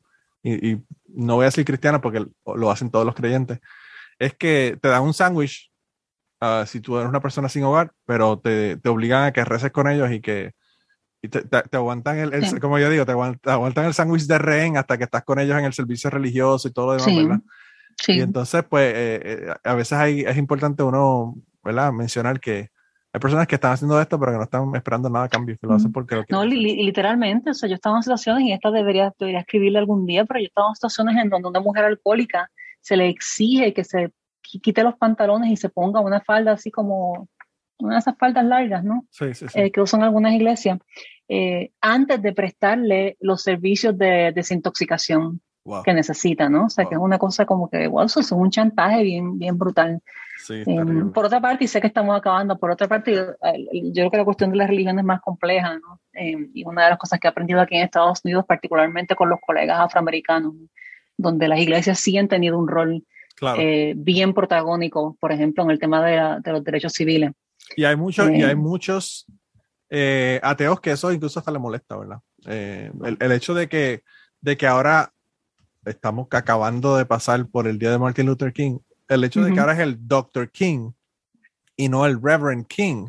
y, no voy a decir cristiana porque lo hacen todos los creyentes, es que te dan un sándwich ah, si tú eres una persona sin hogar, pero te, te, obligan a que reces con ellos y que te, te, aguantan el, como yo digo, te aguantan, el sándwich de rehén hasta que estás con ellos en el servicio religioso y todo lo demás, ¿verdad? Sí. Y entonces, pues, eh, eh, a veces hay, es importante uno, ¿verdad? Mencionar que hay personas que están haciendo esto, pero que no están esperando nada a cambio, que lo hacen porque lo No, literalmente, o sea, yo estaba en situaciones, y esta debería, debería escribirle algún día, pero yo estaba en situaciones en donde una mujer alcohólica se le exige que se quite los pantalones y se ponga una falda así como una de esas faldas largas, ¿no? Sí, sí, sí. Eh, que usan algunas iglesias, eh, antes de prestarle los servicios de desintoxicación que necesita, ¿no? O sea, que es una cosa como que, wow, eso es un chantaje bien, bien brutal. Em, por otra parte, y sé que estamos acabando, por otra parte, yo, creo que la cuestión de la religión es más compleja, ¿no? Y una de las cosas que he aprendido aquí en Estados Unidos, particularmente con los colegas afroamericanos, donde las iglesias sí han tenido un rol eh, bien protagónico, por ejemplo, en el tema de, de los derechos civiles. Y hay muchos, y hay muchos eh, ateos que eso incluso hasta le molesta, ¿verdad? Eh, el, el, hecho de que, de que ahora estamos acabando de pasar por el día de Martin Luther King, el hecho de que ahora es el Dr. King y no el Reverend King,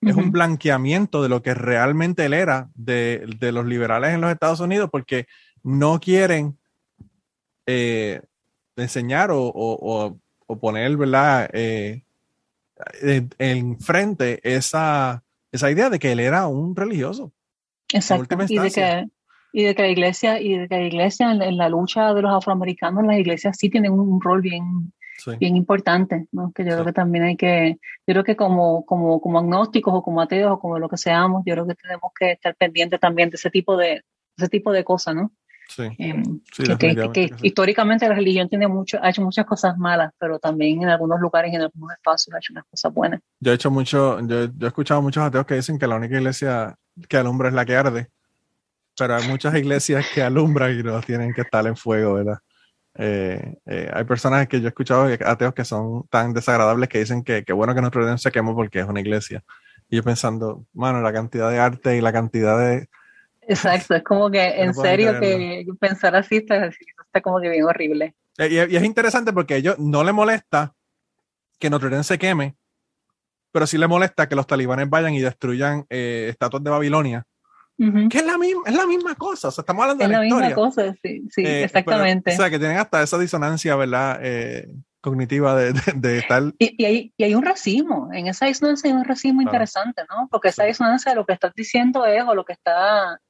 es un blanqueamiento de lo que realmente él era de, de los liberales en los Estados Unidos, porque no quieren eh, enseñar o, o, o poner, ¿verdad? Eh, enfrente esa, esa idea de que él era un religioso. Exacto. Y de, que, y de que la iglesia, y de que la iglesia en, la lucha de los afroamericanos, las iglesias sí tienen un, rol bien, bien importante, ¿no? Que yo creo que también hay que, yo creo que como, como, como agnósticos o como ateos o como lo que seamos, yo creo que tenemos que estar pendientes también de ese tipo de, ese tipo de cosas, ¿no? Sí. Em, que, históricamente la religión tiene mucho, ha hecho muchas cosas malas, pero también en algunos lugares y en algunos espacios ha hecho unas cosas buenas. Yo he hecho mucho, yo, yo he escuchado muchos ateos que dicen que la única iglesia que alumbra es la que arde, pero hay muchas iglesias que alumbran y no tienen que estar en fuego, ¿verdad? Eh, eh, hay personas que yo he escuchado ateos que son tan desagradables que dicen que, que bueno que nuestro Dios se quemó porque es una iglesia. Y yo pensando, mano, la cantidad de arte y la cantidad de Exacto, es como que en serio que pensar así está, está, como que bien horrible. Eh, y, es interesante porque a ellos no le molesta que Notre Dame se queme, pero sí le molesta que los talibanes vayan y destruyan eh, estatuas de Babilonia. Que es la, misma, es la misma cosa, o sea, estamos hablando de la, misma cosa, sí, sí eh, exactamente. o sea, que tienen hasta esa disonancia, ¿verdad? cognitiva de, de, estar... Y, y, hay, y, hay, un racismo, en esa disonancia hay un racismo interesante, ¿no? Porque esa disonancia de lo que estás diciendo es o lo que está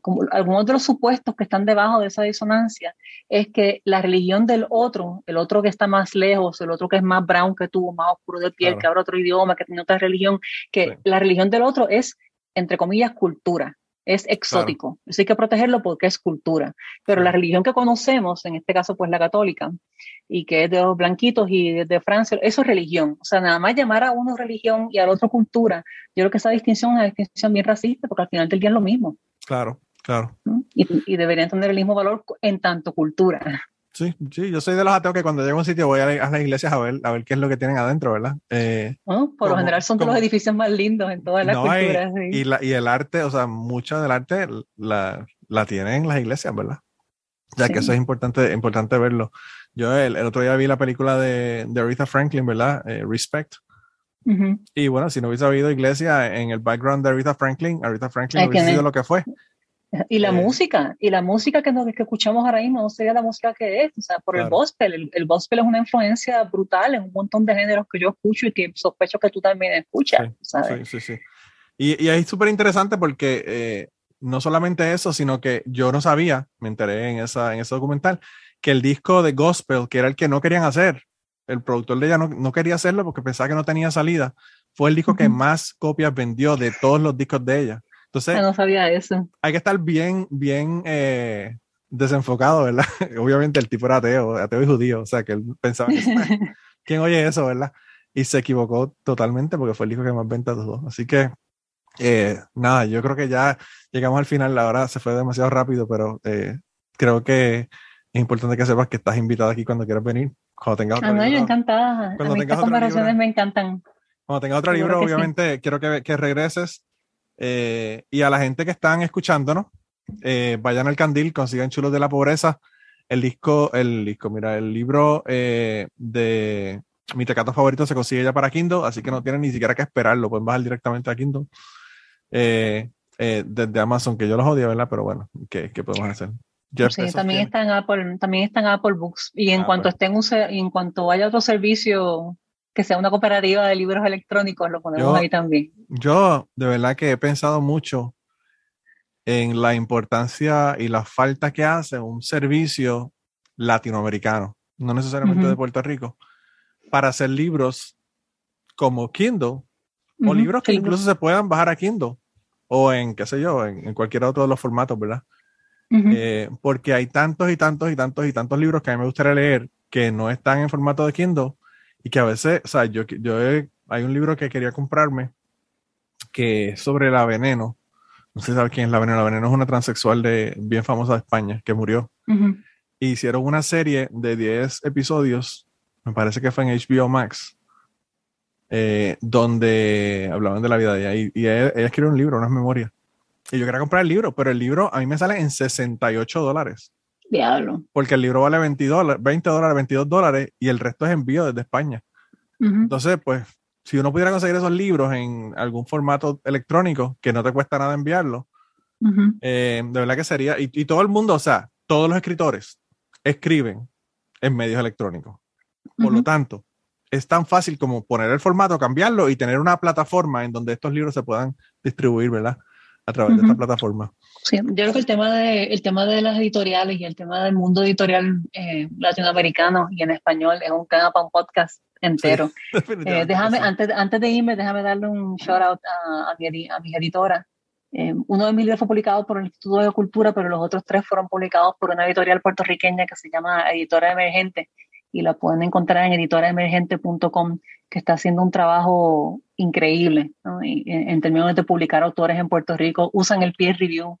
como algunos de los supuestos que están debajo de esa disonancia es que la religión del otro, el otro que está más lejos, el otro que es más brown que tú, más oscuro de piel, que habla otro idioma, que tiene otra religión, que la religión del otro es, entre comillas, cultura, es exótico. Eso hay que protegerlo porque es cultura. Pero la religión que conocemos, en este caso, pues la católica, y que es de los blanquitos y de, Francia, eso es religión. O sea, nada más llamar a uno religión y al otro cultura, yo creo que esa distinción es una distinción bien racista, porque al final del día es lo mismo. Claro, claro. Y, deberían tener el mismo valor en tanto cultura. Sí, sí, yo soy de los ateos que cuando llego a un sitio voy a, las iglesias a ver, a ver qué es lo que tienen adentro, ¿verdad? Eh, por lo general son de los edificios más lindos en todas las culturas. Y, y, el arte, o sea, mucho del arte la, la tienen las iglesias, ¿verdad? Ya que eso es importante, importante verlo. Yo el, otro día vi la película de, de Aretha Franklin, ¿verdad? Eh, Respect. Y bueno, si no hubiese habido iglesia en el background de Aretha Franklin, Aretha Franklin no hubiese sido lo que fue. Y la eh, música, y la música que, que escuchamos ahora mismo no sería la música que es, o sea, por el gospel. El, el, gospel es una influencia brutal en un montón de géneros que yo escucho y que sospecho que tú también escuchas, sí, Sí, sí, Y, y es súper interesante porque eh, no solamente eso, sino que yo no sabía, me enteré en, esa, en ese documental, que el disco de gospel, que era el que no querían hacer, el productor de ella no, no, quería hacerlo porque pensaba que no tenía salida. Fue el disco que más copias vendió de todos los discos de ella. Entonces, no sabía eso. Hay que estar bien, bien eh, desenfocado, ¿verdad? *laughs* Obviamente el tipo era ateo, ateo y judío, o sea, que él pensaba que *laughs* ¿quién oye eso, verdad? Y se equivocó totalmente porque fue el disco que más ventas tuvo. Así que, eh, nada, yo creo que ya llegamos al final, la hora se fue demasiado rápido, pero eh, creo que es importante que sepas que estás invitado aquí cuando quieras venir. Cuando tengas otro ah, no, libro. yo encantada. Cuando a mí estas conversaciones me encantan. Cuando tengas otro libro, obviamente, quiero que, que regreses. Eh, y a la gente que están escuchándonos, eh, vayan al Candil, consigan Chulos de la Pobreza. El disco, el disco, mira, el libro eh, de mi tecato favorito se consigue ya para Kindle, así que no tienen ni siquiera que esperarlo, pueden bajar directamente a Kindle. desde Amazon, que yo los odio, ¿verdad? Pero bueno, ¿qué, qué podemos hacer? Sí, también está en Apple, también está en Apple Books. Y en ah, cuanto esté en cuanto haya otro servicio que sea una cooperativa de libros electrónicos, lo ponemos ahí también. Yo de verdad que he pensado mucho en la importancia y la falta que hace un servicio latinoamericano, no necesariamente de Puerto Rico, para hacer libros como Kindle o libros que incluso se puedan bajar a Kindle o en, qué sé yo, en, en cualquier otro de los formatos, ¿verdad? Eh, porque hay tantos y tantos y tantos y tantos libros que a mí me gustaría leer que no están en formato de Kindle y que a veces, o sea, yo, yo hay un libro que quería comprarme que es sobre la veneno. No sé si sabes quién es la veneno. La veneno es una transexual de, bien famosa de España que murió. hicieron una serie de 10 episodios, me parece que fue en HBO Max, eh, donde hablaban de la vida de ella. Y, ella, ella escribió un libro, unas memorias. Y yo quería comprar el libro, pero el libro a mí me sale en 68 dólares. Diablo. Porque el libro vale 20 dólares, 20 dólares, 22 dólares y el resto es envío desde España. Entonces, pues, si uno pudiera conseguir esos libros en algún formato electrónico que no te cuesta nada enviarlo, eh, de verdad que sería, y, todo el mundo, o sea, todos los escritores escriben en medios electrónicos. Por lo tanto, es tan fácil como poner el formato, cambiarlo y tener una plataforma en donde estos libros se puedan distribuir, ¿verdad? A través de esta plataforma. Sí, yo creo que el tema de, el tema de las editoriales y el tema del mundo editorial eh, latinoamericano y en español es un tema para un podcast entero. *laughs* Eh, déjame, antes, antes de irme, déjame darle un shout out a, a, mi, a mis editoras. Eh, uno de mis libros fue publicado por el Instituto de Cultura, pero los otros tres fueron publicados por una editorial puertorriqueña que se llama Editora Emergente y la pueden encontrar en editoraemergente.com, que está haciendo un trabajo increíble en, términos de publicar autores en Puerto Rico. Usan el peer review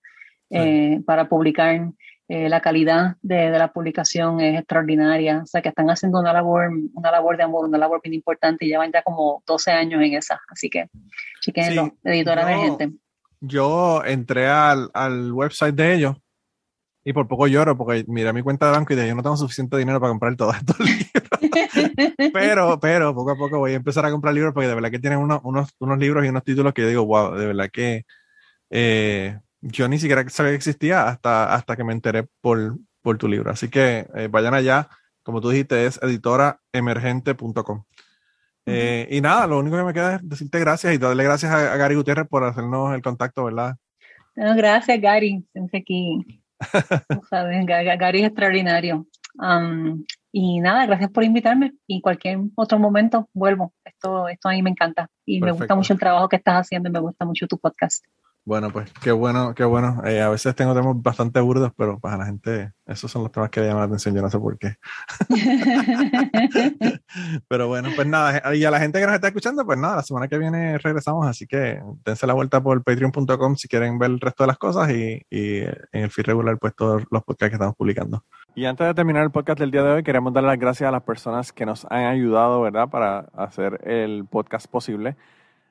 eh, para publicar. Eh, la calidad de, la publicación es extraordinaria, o sea que están haciendo una labor, una labor de amor, una labor bien importante y llevan ya como 12 años en esa, así que chiquenlo, editora emergente. Yo entré al, al website de ellos y por poco lloro porque mira mi cuenta de banco y dije, yo no tengo suficiente dinero para comprar todos estos *laughs* libros. pero, pero poco a poco voy a empezar a comprar libros porque de verdad que tienen unos, unos, unos libros y unos títulos que yo digo, wow, de verdad que eh, yo ni siquiera sabía que existía hasta, hasta que me enteré por, por tu libro. Así que eh, vayan allá, como tú dijiste, es editoraemergente.com. Eh, y nada, lo único que me queda es decirte gracias y darle gracias a, Gary Gutiérrez por hacernos el contacto, ¿verdad? gracias, Gary. Siempre aquí Gary es extraordinario. y nada, gracias por invitarme. Y cualquier otro momento vuelvo. Esto, esto a mí me encanta. Y me gusta mucho el trabajo que estás haciendo y me gusta mucho tu podcast. Bueno, pues qué bueno, qué bueno. Eh, a veces tengo temas bastante burdos, pero para la gente, esos son los temas que le llaman la atención. Yo no sé por qué. *laughs* pero bueno, pues nada. Y a la gente que nos está escuchando, pues nada, la semana que viene regresamos. Así que dense la vuelta por patreon.com si quieren ver el resto de las cosas y, y en el feed regular, pues todos los podcasts que estamos publicando. Y antes de terminar el podcast del día de hoy, queremos dar las gracias a las personas que nos han ayudado, ¿verdad?, para hacer el podcast posible.